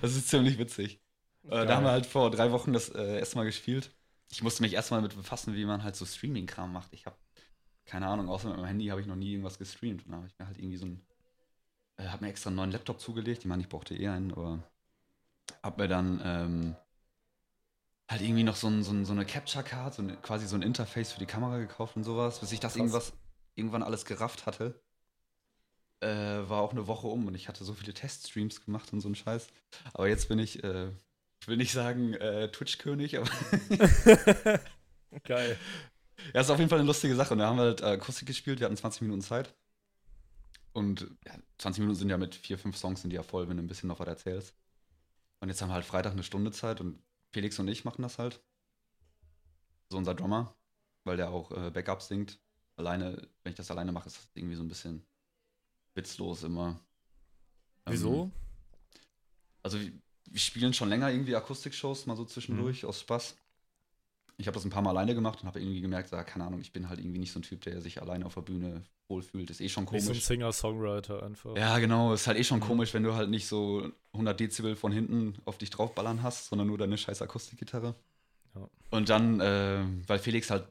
das ist ziemlich witzig. Äh, da haben wir halt vor drei Wochen das äh, erste Mal gespielt. Ich musste mich erstmal damit befassen, wie man halt so Streaming-Kram macht. Ich habe keine Ahnung, außer mit meinem Handy habe ich noch nie irgendwas gestreamt. Und da habe ich mir halt irgendwie so ein, äh, habe mir extra einen neuen Laptop zugelegt. Ich meine, ich brauchte eh einen, aber habe mir dann ähm, halt irgendwie noch so, ein, so, ein, so eine Capture-Card, so ein, quasi so ein Interface für die Kamera gekauft und sowas, bis ich das Krass. irgendwas, irgendwann alles gerafft hatte. Äh, war auch eine Woche um und ich hatte so viele Teststreams gemacht und so ein Scheiß. Aber jetzt bin ich, äh, ich will nicht sagen äh, Twitch-König, aber Geil. Ja, ist auf jeden Fall eine lustige Sache. Und da haben wir halt äh, Akustik gespielt, wir hatten 20 Minuten Zeit. Und ja, 20 Minuten sind ja mit vier, fünf Songs sind die ja voll, wenn du ein bisschen noch was erzählst. Und jetzt haben wir halt Freitag eine Stunde Zeit und Felix und ich machen das halt. So unser Drummer, weil der auch äh, Backups singt. Alleine, wenn ich das alleine mache, ist das irgendwie so ein bisschen witzlos immer. Ähm, Wieso? also wir, wir spielen schon länger irgendwie Akustik-Shows mal so zwischendurch aus Spaß. Ich habe das ein paar Mal alleine gemacht und habe irgendwie gemerkt, so, keine Ahnung, ich bin halt irgendwie nicht so ein Typ, der sich alleine auf der Bühne wohlfühlt. Ist eh schon komisch. Wie so ein Singer-Songwriter einfach. Ja, genau. Ist halt eh schon komisch, wenn du halt nicht so 100 Dezibel von hinten auf dich draufballern hast, sondern nur deine scheiß Akustikgitarre. Ja. Und dann, äh, weil Felix halt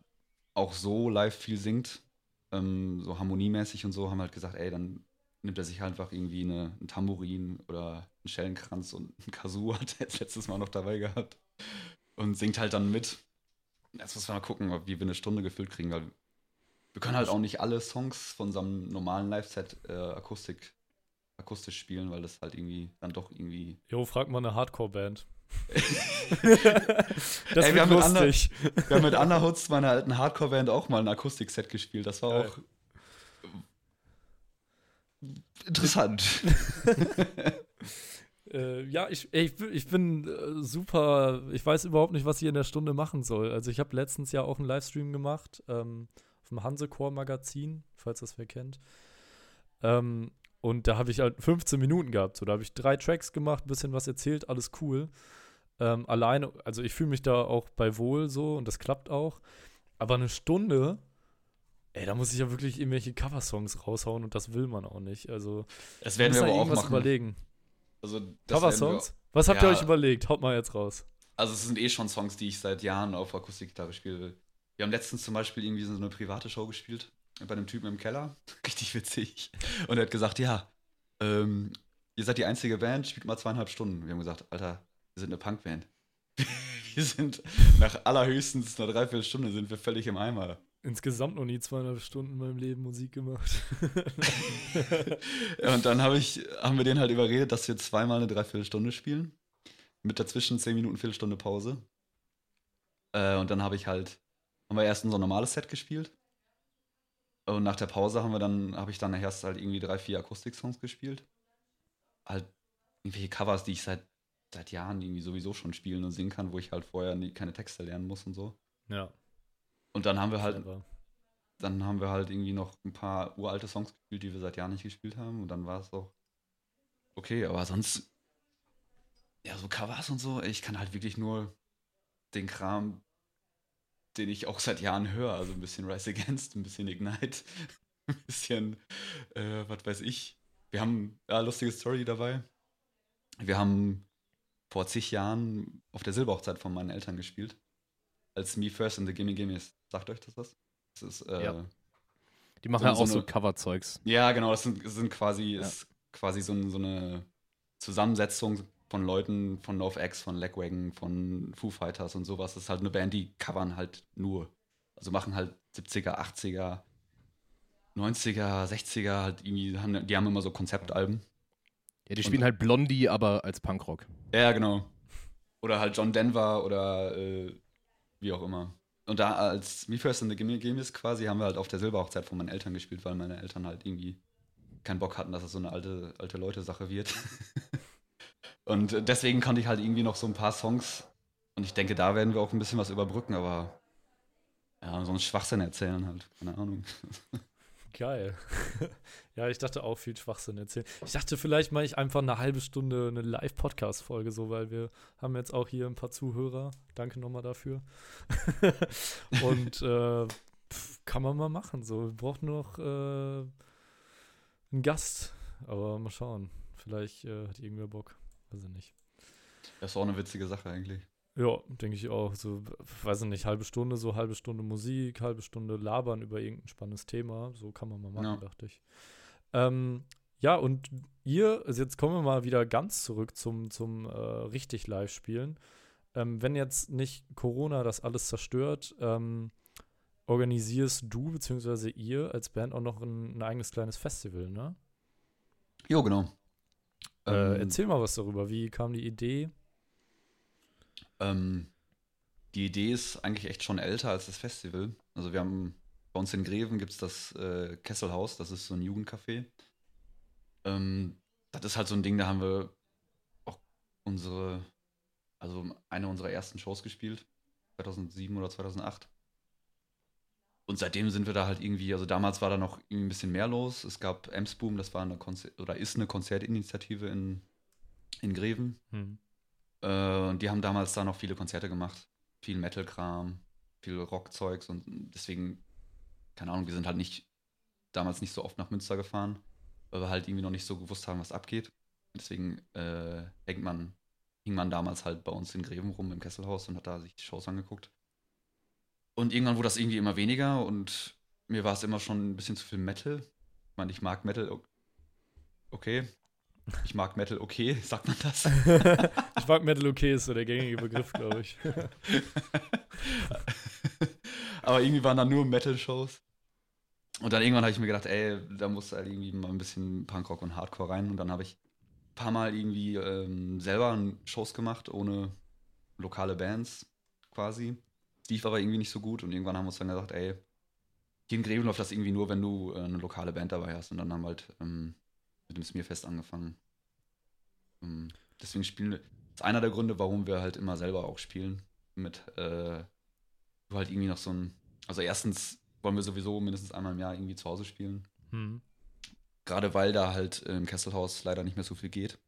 auch so live viel singt, ähm, so harmoniemäßig und so, haben wir halt gesagt, ey, dann nimmt er sich halt einfach irgendwie eine, ein Tambourin oder einen Schellenkranz und ein Kazoo hat er jetzt letztes Mal noch dabei gehabt und singt halt dann mit. Jetzt müssen wir mal gucken, wie wir eine Stunde gefüllt kriegen, weil wir können halt auch nicht alle Songs von unserem normalen Live-Set äh, Akustik, akustisch spielen, weil das halt irgendwie dann doch irgendwie. Jo, frag mal eine Hardcore-Band. das Ey, wir, haben lustig. Anna, wir haben mit Anna Hutz, meiner alten Hardcore-Band, auch mal ein Akustik-Set gespielt. Das war Geil. auch interessant. äh, ja, ich, ich, ich bin äh, super. Ich weiß überhaupt nicht, was ich in der Stunde machen soll. Also, ich habe letztens ja auch einen Livestream gemacht ähm, auf dem Hansecore-Magazin, falls das wer kennt. Ähm, und da habe ich halt 15 Minuten gehabt. So, da habe ich drei Tracks gemacht, ein bisschen was erzählt, alles cool. Ähm, alleine, also ich fühle mich da auch bei wohl so und das klappt auch. Aber eine Stunde Ey, da muss ich ja wirklich irgendwelche Coversongs raushauen und das will man auch nicht. Also, das werden wir aber auch machen. überlegen. Also, Coversongs? Was habt ja, ihr euch überlegt? Haut mal jetzt raus. Also, es sind eh schon Songs, die ich seit Jahren auf Akustikgitarre spiele. Wir haben letztens zum Beispiel irgendwie so eine private Show gespielt bei einem Typen im Keller. Richtig witzig. Und er hat gesagt: Ja, ähm, ihr seid die einzige Band, spielt mal zweieinhalb Stunden. Wir haben gesagt: Alter, wir sind eine Punkband. wir sind nach allerhöchstens einer Dreiviertelstunde sind wir völlig im Eimer insgesamt noch nie zweieinhalb Stunden in meinem Leben Musik gemacht. ja, und dann hab ich, haben wir den halt überredet, dass wir zweimal eine Dreiviertelstunde spielen. Mit dazwischen zehn Minuten, Viertelstunde Pause. Äh, und dann habe ich halt, haben wir erst so normales Set gespielt. Und nach der Pause haben wir dann, habe ich dann erst halt irgendwie drei, vier Akustik-Songs gespielt. Halt irgendwelche Covers, die ich seit, seit Jahren irgendwie sowieso schon spielen und singen kann, wo ich halt vorher nie, keine Texte lernen muss und so. Ja. Und dann haben wir halt, dann haben wir halt irgendwie noch ein paar uralte Songs gespielt, die wir seit Jahren nicht gespielt haben. Und dann war es auch okay. Aber sonst, ja, so Covers und so, ich kann halt wirklich nur den Kram, den ich auch seit Jahren höre. Also ein bisschen Rise Against, ein bisschen Ignite, ein bisschen, äh, was weiß ich. Wir haben ja, lustige Story dabei. Wir haben vor zig Jahren auf der Silberhochzeit von meinen Eltern gespielt. Als Me First in the Gimme Gimmes. Sagt euch das was? Das ist, äh, ja. Die machen so, ja auch so, so Cover-Zeugs. Ja, genau, das sind, sind quasi, ja. ist quasi so, so, eine Zusammensetzung von Leuten von NoFX, von Legwagon, von Foo Fighters und sowas. Das ist halt eine Band, die covern halt nur. Also machen halt 70er, 80er, 90er, 60er, halt irgendwie, haben, die haben immer so Konzeptalben. Ja, die spielen und, halt Blondie, aber als Punkrock. Ja, genau. Oder halt John Denver oder äh, wie auch immer und da als Me First in the Gimme Games quasi haben wir halt auf der Silberhochzeit von meinen Eltern gespielt, weil meine Eltern halt irgendwie keinen Bock hatten, dass es so eine alte, alte Leute-Sache wird. und deswegen konnte ich halt irgendwie noch so ein paar Songs und ich denke, da werden wir auch ein bisschen was überbrücken, aber ja, so einen Schwachsinn erzählen halt, keine Ahnung. Geil. ja, ich dachte auch viel Schwachsinn erzählen. Ich dachte, vielleicht mache ich einfach eine halbe Stunde eine Live-Podcast-Folge, so, weil wir haben jetzt auch hier ein paar Zuhörer. Danke nochmal dafür. Und äh, pf, kann man mal machen. So, wir brauchen noch äh, einen Gast. Aber mal schauen. Vielleicht äh, hat irgendwer Bock. Weiß ich nicht. Das ist auch eine witzige Sache eigentlich. Ja, denke ich auch. So, weiß ich nicht, halbe Stunde, so halbe Stunde Musik, halbe Stunde labern über irgendein spannendes Thema. So kann man mal machen, ja. dachte ich. Ähm, ja, und ihr, also jetzt kommen wir mal wieder ganz zurück zum, zum äh, richtig Live-Spielen. Ähm, wenn jetzt nicht Corona das alles zerstört, ähm, organisierst du bzw. ihr als Band auch noch ein, ein, eigenes kleines Festival, ne? Jo, genau. Äh, ähm, erzähl mal was darüber. Wie kam die Idee? Ähm, die Idee ist eigentlich echt schon älter als das Festival. Also wir haben bei uns in Greven gibt es das äh, Kesselhaus, das ist so ein Jugendcafé. Ähm, das ist halt so ein Ding, da haben wir auch unsere, also eine unserer ersten Shows gespielt, 2007 oder 2008. Und seitdem sind wir da halt irgendwie, also damals war da noch ein bisschen mehr los. Es gab Emsboom, das war eine Konzer oder ist eine Konzertinitiative in, in Greven. Hm. Äh, die haben damals da noch viele Konzerte gemacht. Viel Metal-Kram. viel Rockzeugs und deswegen, keine Ahnung, wir sind halt nicht damals nicht so oft nach Münster gefahren, weil wir halt irgendwie noch nicht so gewusst haben, was abgeht. Deswegen äh, hängt man, hing man damals halt bei uns in Greven rum im Kesselhaus und hat da sich die Shows angeguckt. Und irgendwann wurde das irgendwie immer weniger und mir war es immer schon ein bisschen zu viel Metal. Ich meine, ich mag Metal, okay. Ich mag Metal, okay, sagt man das? ich mag Metal, okay, ist so der gängige Begriff, glaube ich. Aber irgendwie waren da nur Metal-Shows. Und dann irgendwann habe ich mir gedacht, ey, da muss halt irgendwie mal ein bisschen Punkrock und Hardcore rein. Und dann habe ich ein paar Mal irgendwie ähm, selber Shows gemacht, ohne lokale Bands quasi. Lief aber irgendwie nicht so gut. Und irgendwann haben wir uns dann gesagt, ey, hier in Greven läuft das irgendwie nur, wenn du äh, eine lokale Band dabei hast. Und dann haben wir halt ähm, mit dem Smearfest angefangen. Ähm, deswegen spielen wir. Das ist einer der Gründe, warum wir halt immer selber auch spielen. Mit, äh, halt irgendwie noch so ein. Also, erstens wollen wir sowieso mindestens einmal im Jahr irgendwie zu Hause spielen. Mhm. Gerade weil da halt im Kesselhaus leider nicht mehr so viel geht.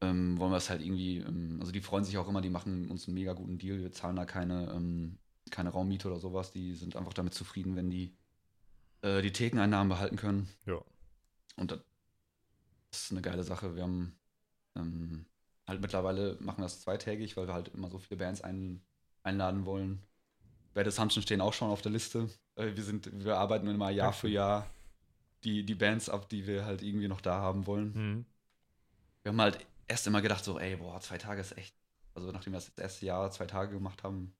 Ähm, wollen wir es halt irgendwie, ähm, also die freuen sich auch immer, die machen uns einen mega guten Deal. Wir zahlen da keine, ähm, keine Raummiete oder sowas. Die sind einfach damit zufrieden, wenn die äh, die Thekeneinnahmen behalten können. Ja. Und das ist eine geile Sache. Wir haben ähm, halt mittlerweile machen wir das zweitägig, weil wir halt immer so viele Bands ein, einladen wollen. Bad Assumption stehen auch schon auf der Liste. Äh, wir, sind, wir arbeiten immer Jahr für Jahr die, die Bands ab, die wir halt irgendwie noch da haben wollen. Mhm. Wir haben halt erst immer gedacht, so, ey, boah, zwei Tage ist echt. Also, nachdem wir das, das erste Jahr zwei Tage gemacht haben,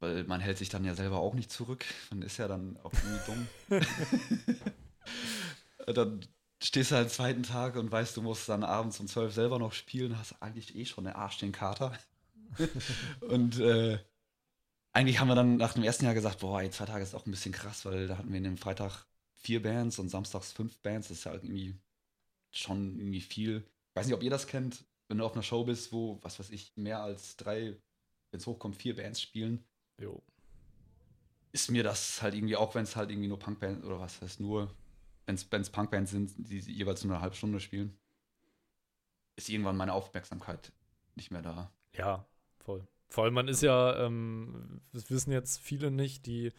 weil man hält sich dann ja selber auch nicht zurück. Man ist ja dann auch irgendwie dumm. dann stehst du halt den zweiten Tag und weißt, du musst dann abends um zwölf selber noch spielen, hast eigentlich eh schon eine Arsch den Kater. und äh, eigentlich haben wir dann nach dem ersten Jahr gesagt, boah, ey, zwei Tage ist auch ein bisschen krass, weil da hatten wir in dem Freitag vier Bands und samstags fünf Bands. Das ist ja irgendwie schon irgendwie viel. Ich weiß nicht, ob ihr das kennt, wenn du auf einer Show bist, wo, was weiß ich, mehr als drei, wenn es hochkommt, vier Bands spielen. Jo. Ist mir das halt irgendwie, auch wenn es halt irgendwie nur Punkbands oder was heißt nur, wenn es Bands Punkbands sind, die jeweils nur eine halbe Stunde spielen, ist irgendwann meine Aufmerksamkeit nicht mehr da. Ja, voll. Vor allem, man ist ja, ähm, das wissen jetzt viele nicht, die,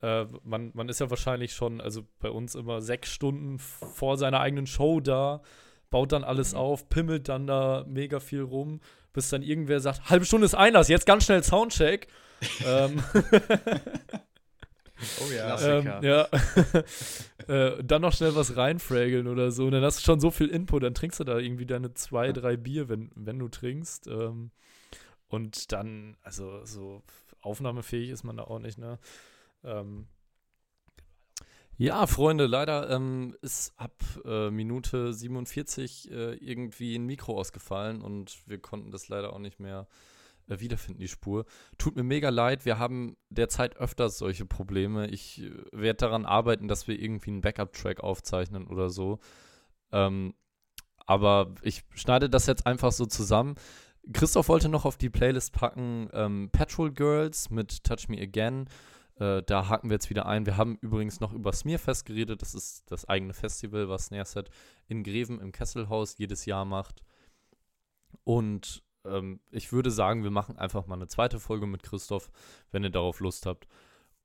äh, man, man ist ja wahrscheinlich schon, also bei uns immer sechs Stunden vor seiner eigenen Show da, baut dann alles mhm. auf, pimmelt dann da mega viel rum, bis dann irgendwer sagt, halbe Stunde ist Einlass, jetzt ganz schnell Soundcheck. ähm, Oh ja. Ähm, ja. äh, dann noch schnell was reinfrageln oder so. Und dann hast du schon so viel Input, dann trinkst du da irgendwie deine zwei, drei Bier, wenn, wenn du trinkst. Ähm, und dann, also so aufnahmefähig ist man da auch nicht, ne? Ähm, ja, Freunde, leider ähm, ist ab äh, Minute 47 äh, irgendwie ein Mikro ausgefallen und wir konnten das leider auch nicht mehr wiederfinden, die Spur. Tut mir mega leid, wir haben derzeit öfters solche Probleme. Ich äh, werde daran arbeiten, dass wir irgendwie einen Backup-Track aufzeichnen oder so. Ähm, aber ich schneide das jetzt einfach so zusammen. Christoph wollte noch auf die Playlist packen ähm, Petrol Girls mit Touch Me Again. Äh, da haken wir jetzt wieder ein. Wir haben übrigens noch über Smearfest geredet. Das ist das eigene Festival, was Snareset in Greven im Kesselhaus jedes Jahr macht. Und ähm, ich würde sagen, wir machen einfach mal eine zweite Folge mit Christoph, wenn ihr darauf Lust habt.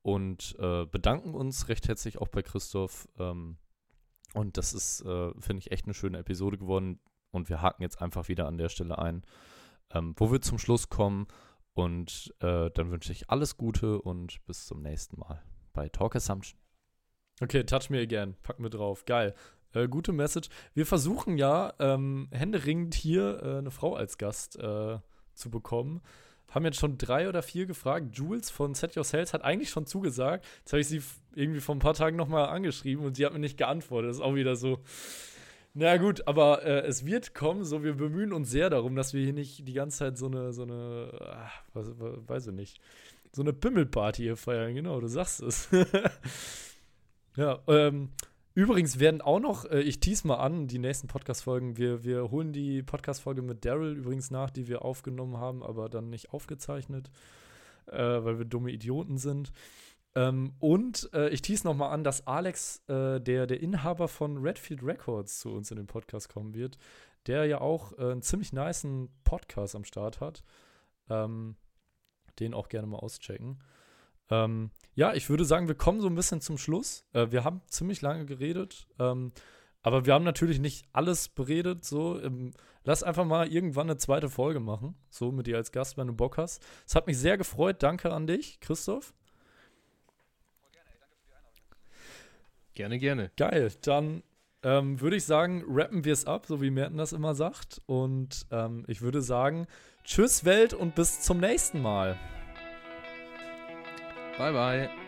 Und äh, bedanken uns recht herzlich auch bei Christoph. Ähm, und das ist, äh, finde ich, echt eine schöne Episode geworden. Und wir haken jetzt einfach wieder an der Stelle ein ähm, wo wir zum Schluss kommen. Und äh, dann wünsche ich alles Gute und bis zum nächsten Mal bei Talk Assumption. Okay, touch me again. Pack mir drauf. Geil. Äh, gute Message. Wir versuchen ja ähm, händeringend hier äh, eine Frau als Gast äh, zu bekommen. Haben jetzt schon drei oder vier gefragt. Jules von Set Your Sales hat eigentlich schon zugesagt. Jetzt habe ich sie irgendwie vor ein paar Tagen nochmal angeschrieben und sie hat mir nicht geantwortet. Das ist auch wieder so. Na gut, aber äh, es wird kommen, so wir bemühen uns sehr darum, dass wir hier nicht die ganze Zeit so eine, so eine, ach, was, weiß ich nicht, so eine Pimmelparty hier feiern, genau, du sagst es. ja, ähm, übrigens werden auch noch, äh, ich tease mal an, die nächsten Podcast-Folgen, wir, wir holen die Podcast-Folge mit Daryl übrigens nach, die wir aufgenommen haben, aber dann nicht aufgezeichnet, äh, weil wir dumme Idioten sind. Ähm, und äh, ich tease nochmal an, dass Alex, äh, der, der Inhaber von Redfield Records, zu uns in den Podcast kommen wird, der ja auch äh, einen ziemlich niceen Podcast am Start hat. Ähm, den auch gerne mal auschecken. Ähm, ja, ich würde sagen, wir kommen so ein bisschen zum Schluss. Äh, wir haben ziemlich lange geredet, ähm, aber wir haben natürlich nicht alles beredet. So, ähm, lass einfach mal irgendwann eine zweite Folge machen, so mit dir als Gast, wenn du Bock hast. Es hat mich sehr gefreut. Danke an dich, Christoph. Gerne, gerne. Geil. Dann ähm, würde ich sagen, rappen wir es ab, so wie Merten das immer sagt. Und ähm, ich würde sagen, tschüss Welt und bis zum nächsten Mal. Bye, bye.